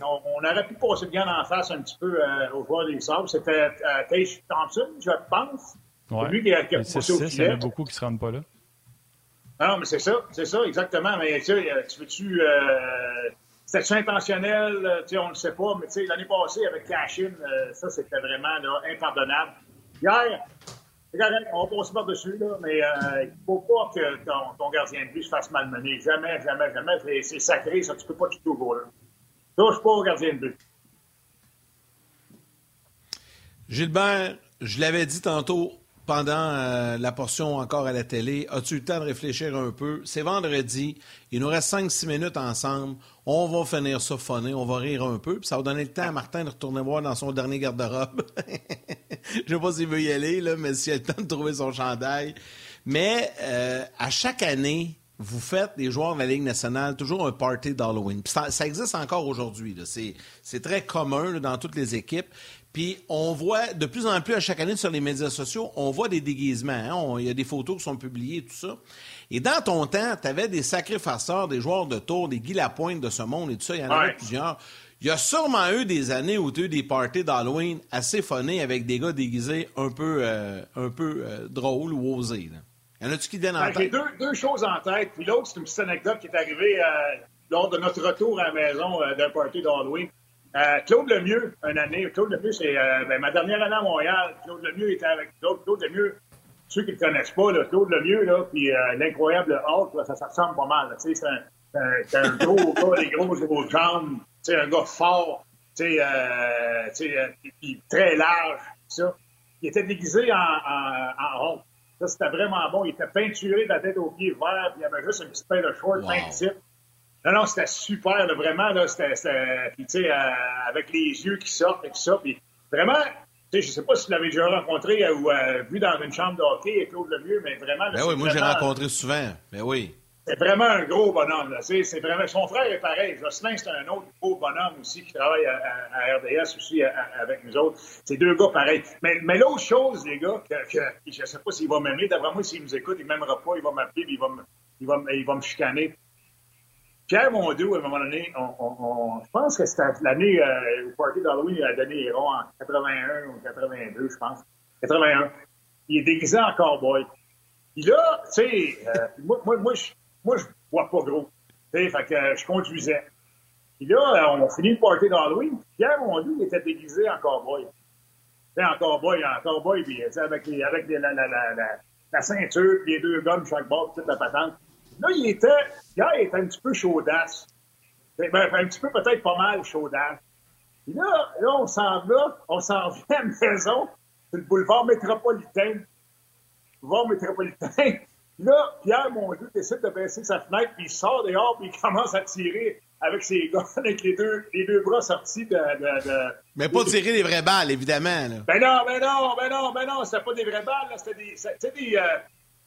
On, on, aurait pu passer bien en face un petit peu euh, au joueur des Sables. C'était Tage Thompson, je pense.
Ouais. lui qui a, qui a poussé au Il y en a beaucoup qui ne se rendent pas là.
Non, mais c'est ça, c'est ça, exactement. Mais tu veux-tu. C'était intentionnel, on ne le sait pas, mais l'année passée avec Cashin, ça c'était vraiment là, impardonnable. Hier, on va passer par-dessus, là, mais euh, il faut pas que ton, gardien de but se fasse malmener. Jamais, jamais, jamais. C'est sacré, ça. Tu peux pas tout là. Touche pas au gardien de but.
Gilbert, je l'avais dit tantôt, pendant euh, la portion encore à la télé. As-tu eu le temps de réfléchir un peu? C'est vendredi. Il nous reste 5-6 minutes ensemble. On va finir ça. On va rire un peu. Puis ça va donner le temps à Martin de retourner voir dans son dernier garde-robe. Je sais pas s'il veut y aller, là, mais s'il a le temps de trouver son chandail. Mais euh, à chaque année, vous faites, les joueurs de la Ligue nationale, toujours un party d'Halloween. Ça, ça, existe encore aujourd'hui. C'est très commun là, dans toutes les équipes. Puis on voit de plus en plus à chaque année sur les médias sociaux, on voit des déguisements. Hein. Il y a des photos qui sont publiées, tout ça. Et dans ton temps, tu avais des sacrés farceurs, des joueurs de tour, des Guy Lapointe de ce monde et tout ça. Il y en avait plusieurs. Il y a sûrement eu des années où tu as eu des parties d'Halloween assez phonés avec des gars déguisés un peu, euh, un peu euh, drôles ou osés. Y en a-tu qui viennent en ben, tête?
J'ai deux, deux, choses en tête. Puis l'autre, c'est une petite anecdote qui est arrivée euh, lors de notre retour à la maison d'un party d'Halloween. Euh, Claude Lemieux, une année. Claude Lemieux, c'est euh, ben, ma dernière année à Montréal. Claude Lemieux était avec Claude. Claude Lemieux, ceux qui ne le connaissent pas, là, Claude Lemieux, là, puis euh, l'incroyable Hulk, ça, ça ressemble pas mal. C'est un, un, un, gros gars, des gros gros jambes, un gars fort, euh, puis très large, ça. Il était déguisé en, en, en Hulk. Ça, c'était vraiment bon. Il était peinturé de la tête aux pieds vert, puis il avait juste un petit pain de short, wow. peint type. Non, non, c'était super, là, vraiment, là, c'était, tu sais, euh, avec les yeux qui sortent et tout ça, puis vraiment, tu sais, je sais pas si vous l'avez déjà rencontré euh, ou euh, vu dans une chambre de hockey, Claude Lemieux, mais vraiment...
ben oui, moi, j'ai rencontré souvent, mais ben oui.
C'est vraiment un gros bonhomme, là, c'est vraiment... Son frère est pareil, Jocelyn, c'est un autre gros bonhomme aussi qui travaille à, RDS aussi avec nous autres. C'est deux gars pareils. Mais, mais l'autre chose, les gars, que, je sais pas s'il va m'aimer, d'après moi, s'il nous écoute, il m'aimera pas, il va m'appeler, il va me, il va, il va me chicaner. Pierre Mondeau, à un moment donné, on, je pense que c'était l'année euh, au party d'Halloween, il a donné Héron en 81 ou 82, je pense. 81. Il est déguisé en cowboy. Puis là, tu sais, euh, moi, moi, moi, je, moi, je bois pas gros. Tu sais, fait que euh, je conduisais. Puis là, on a fini le party d'Halloween. Pierre Mondeau, il était déguisé en cowboy. Tu sais, en cowboy, en cowboy, puis avec, les, avec la, la, la, la, ceinture, puis les deux gommes chaque bord, toute la patente. Là, il était, hier, il était un petit peu chaudasse. Ben, un petit peu, peut-être pas mal chaudasse. Puis là, là, on s'en va, on s'en vient à la maison, c'est le boulevard métropolitain. Le boulevard métropolitain. Là, Pierre, mon Dieu, décide de baisser sa fenêtre, puis il sort dehors, puis il commence à tirer avec ses gars, avec les deux, les deux bras sortis de, de, de
Mais pas tirer des vraies balles, évidemment. Là.
Ben non, ben non, ben non, ben non, c'était pas des vraies balles, c'était des, c'était des, euh,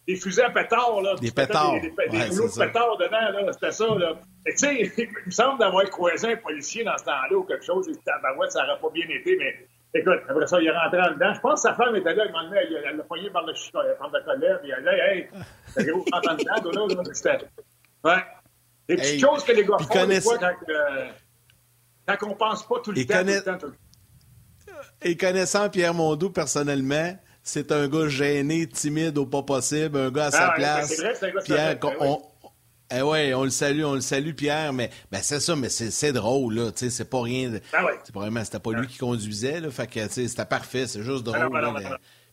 des fusées à pétards, là.
Des pétards.
Des, des, des, ouais, de pétards dedans, là. C'était ça, là. Et tu sais, il me semble d'avoir croisé un policier dans ce temps-là ou quelque chose. Et tabarouette, ça n'aurait pas bien été, mais écoute, après ça, il est rentré en dedans. Je pense que sa femme était là, elle m'a elle, elle l'a poigné par le, par le collet, puis elle a dit, hey, t'as gros rentré en dedans, là. C'était, ouais. Des petites hey, choses que les gars font, connaissent... des fois, quand, euh, quand on pense pas tout le, temps,
connaît...
tout le temps. Tout...
Et connaissant Pierre Mondou personnellement, c'est un gars gêné, timide au pas possible, un gars à sa
ah,
place.
C'est vrai, c'est un gars
Pierre, on, eh ouais, on le salue, on le salue, Pierre, mais ben c'est ça, mais c'est drôle, là, tu sais, c'est pas rien. De...
Ah ouais.
C'est probablement, c'était pas lui qui conduisait, là, fait que, tu sais, c'était parfait, c'est juste drôle.
Ah
là, mais...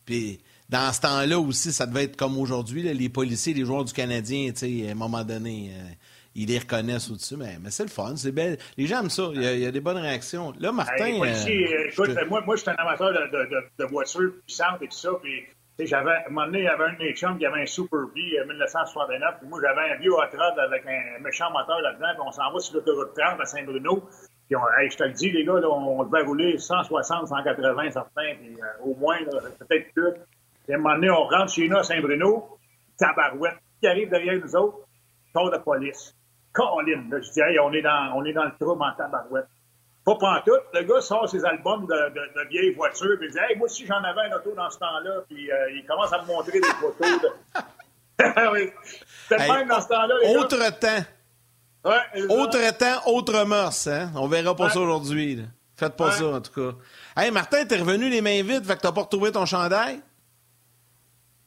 Puis, dans ce temps-là aussi, ça devait être comme aujourd'hui, les policiers, les joueurs du Canadien, tu sais, à un moment donné, euh, ils les reconnaissent au-dessus, mais, mais c'est le fun, c'est belle. Les gens aiment ça, il y, a, il y, a, des bonnes réactions. Là, Martin...
Policiers, euh, écoute, te... moi, moi je suis un amateur de, de, de, de voitures puissantes et tout ça, puis j'avais, un moment donné, il y avait un de qui avait un Super B 1969, puis moi, j'avais un vieux hot rod avec un méchant moteur là-dedans, puis on s'en va sur l'autoroute 30 à Saint-Bruno. Puis on, je te le dis, les gars, là, on devait rouler 160, 180 certains, puis euh, au moins, peut-être plus. Puis à un moment donné, on rentre chez nous à Saint-Bruno, tabarouette, qui arrive derrière nous autres, corps de police. Colline, là, je dis, hey, on est dans, on est dans le trou en tabarouette. Pas pantoute. Le gars sort ses albums de, de, de vieilles voitures, il dit Hey, moi aussi, j'en avais un auto dans ce temps-là, puis euh, il commence à me montrer des photos. De... oui. C'était hey, même dans ce temps-là. Les
autre
gars.
temps.
Ouais,
autre temps, autre mœurs, hein? On verra pas
ouais.
ça aujourd'hui. Faites pas
ouais.
ça, en tout cas. Hey, Martin, t'es revenu les mains vides, fait que t'as pas retrouvé ton chandail?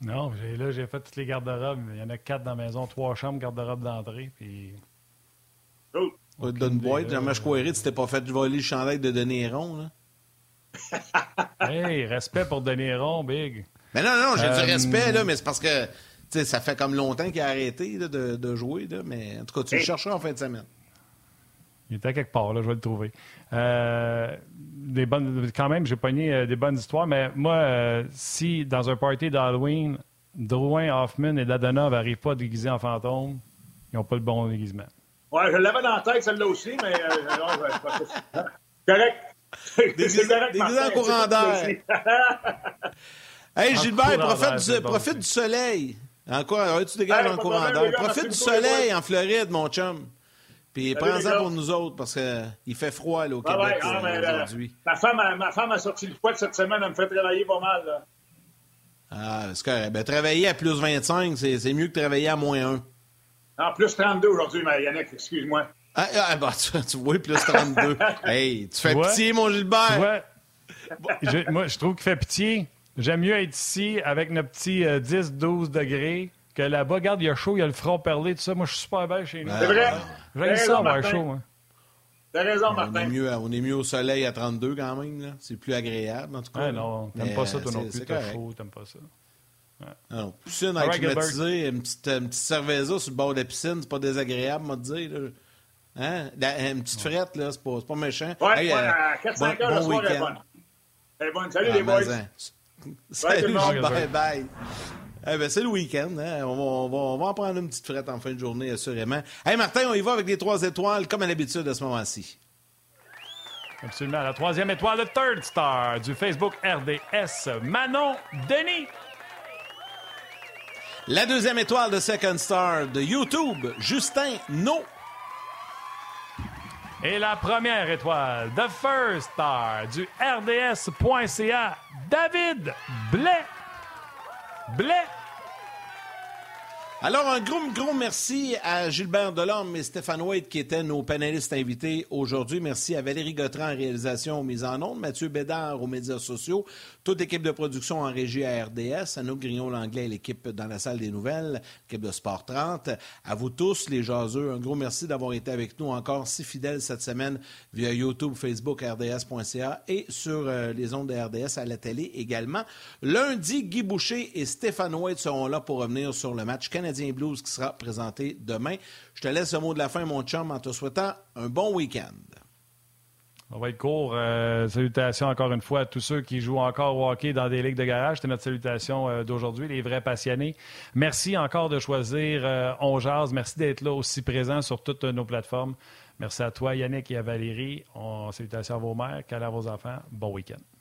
Non, là, j'ai fait toutes les garde-robes. Il y en a quatre dans la maison, trois chambres, garde-robe d'entrée, puis...
Oh.
Te donne boîte. Jean-Marc Couéré, tu t'es pas fait voler le chandail de Denis Héron, là?
hey, respect pour Denis Héron, Big.
Mais non, non, j'ai euh... du respect, là, mais c'est parce que sais, ça fait comme longtemps qu'il a arrêté là, de, de, jouer, là, mais en tout cas, tu hey. le chercheras en fin de semaine.
Il était quelque part, là, je vais le trouver. Euh, des bonnes, quand même, j'ai pogné euh, des bonnes histoires, mais moi, euh, si dans un party d'Halloween, Drouin, Hoffman et Ladonov n'arrivent pas déguisés en fantôme, ils n'ont pas le bon déguisement.
Ouais, je l'avais dans la tête, celle-là aussi, mais euh, non, ouais, correct.
Déguisé, déguisé en courant d'air. hey, Gilbert, profite, du,
bon
profite du soleil. En quoi? tu dégages
Hey,
en courant d'air? Profite du soleil en Floride, mon chum. Puis prends-en pour nous autres parce qu'il fait froid là, au
Ah ouais,
Québec
ah,
euh,
mais, euh,
aujourd'hui.
ma, femme, a- ma femme a sorti le poids cette semaine, elle me fait travailler pas mal. Là.
Ah, c'est correct. Ben, travailler à plus 25, c'est c'est mieux que travailler à moins 1.
En plus 32 aujourd'hui, mais Yannick, excuse-moi.
Ah, ah, bah, tu, tu vois, plus 32. hey, tu fais
Ouais.
pitié, mon Gilbert.
Tu vois, je- moi, je trouve qu'il fait pitié. J'aime mieux être ici avec nos petits euh, 10-12 degrés que là-bas. Regarde, il y a chaud, il y a le front perlé, tout ça. Moi, je suis super bien chez nous.
C'est vrai.
J'ai
T'as
ça
raison,
avoir
Martin.
chaud. moi.
T'as raison,
On est,
Martin.
mieux, on est mieux au soleil à 32 quand même. C'est plus agréable, en tout cas.
Ah non, t'aimes pas ça, toi
euh,
non
c'est-
plus.
c'est
T'as chaud, t'aimes pas ça.
Ah non, piscine
Gilbert.
climatisé, une petite, une petite cerveza sur le bord de la piscine, c'est pas désagréable, moi, te dire. Là. Hein? La- une petite frette, là, c'est pas, c'est pas méchant.
Ouais,
Hey,
ouais,
euh,
à 4-5
bon-
heures le
bon
soir, elle est bonne. Elle est bonne. Salut
Ah,
les boys.
hein. Salut,
le.
Gilbert, bye. Eh ben, c'est le week-end. Hein? On, va, on, va, on va en prendre une petite frette en fin de journée, assurément. Hey, Martin, on y va avec les trois étoiles, comme à l'habitude à ce moment-ci.
Absolument. La troisième étoile, le third star du Facebook RDS, Manon Denis.
La deuxième étoile de Second Star de YouTube, Justin No.
Et la première étoile, the first star du RDS.ca, David Blais. Blais.
Alors, un gros, gros merci à Gilbert Delorme et Stéphane White qui étaient nos panélistes invités aujourd'hui. Merci à Valérie Gautran en réalisation mise en ondes, Mathieu Bédard aux médias sociaux, toute l'équipe de production en régie à RDS, Anouk Grignon-Langlais et l'équipe dans la salle des nouvelles, l'équipe de Sport 30. À vous tous, les jaseux, un gros merci d'avoir été avec nous encore si fidèles cette semaine via YouTube, Facebook, RDS.ca et sur euh, les ondes de RDS à la télé également. Lundi, Guy Boucher et Stéphane White seront là pour revenir sur le match Canadien Blues qui sera présenté demain. Je te laisse le mot de la fin, mon chum, en te souhaitant un bon week-end.
On va être court. Euh, salutations encore une fois à tous ceux qui jouent encore au hockey dans des ligues de garage. C'était notre salutation euh, d'aujourd'hui, les vrais passionnés. Merci encore de choisir euh. Merci d'être là aussi présent sur toutes nos plateformes. Merci à toi, Yannick et à Valérie. On, salutations à vos mères, câlins à vos enfants. Bon week-end.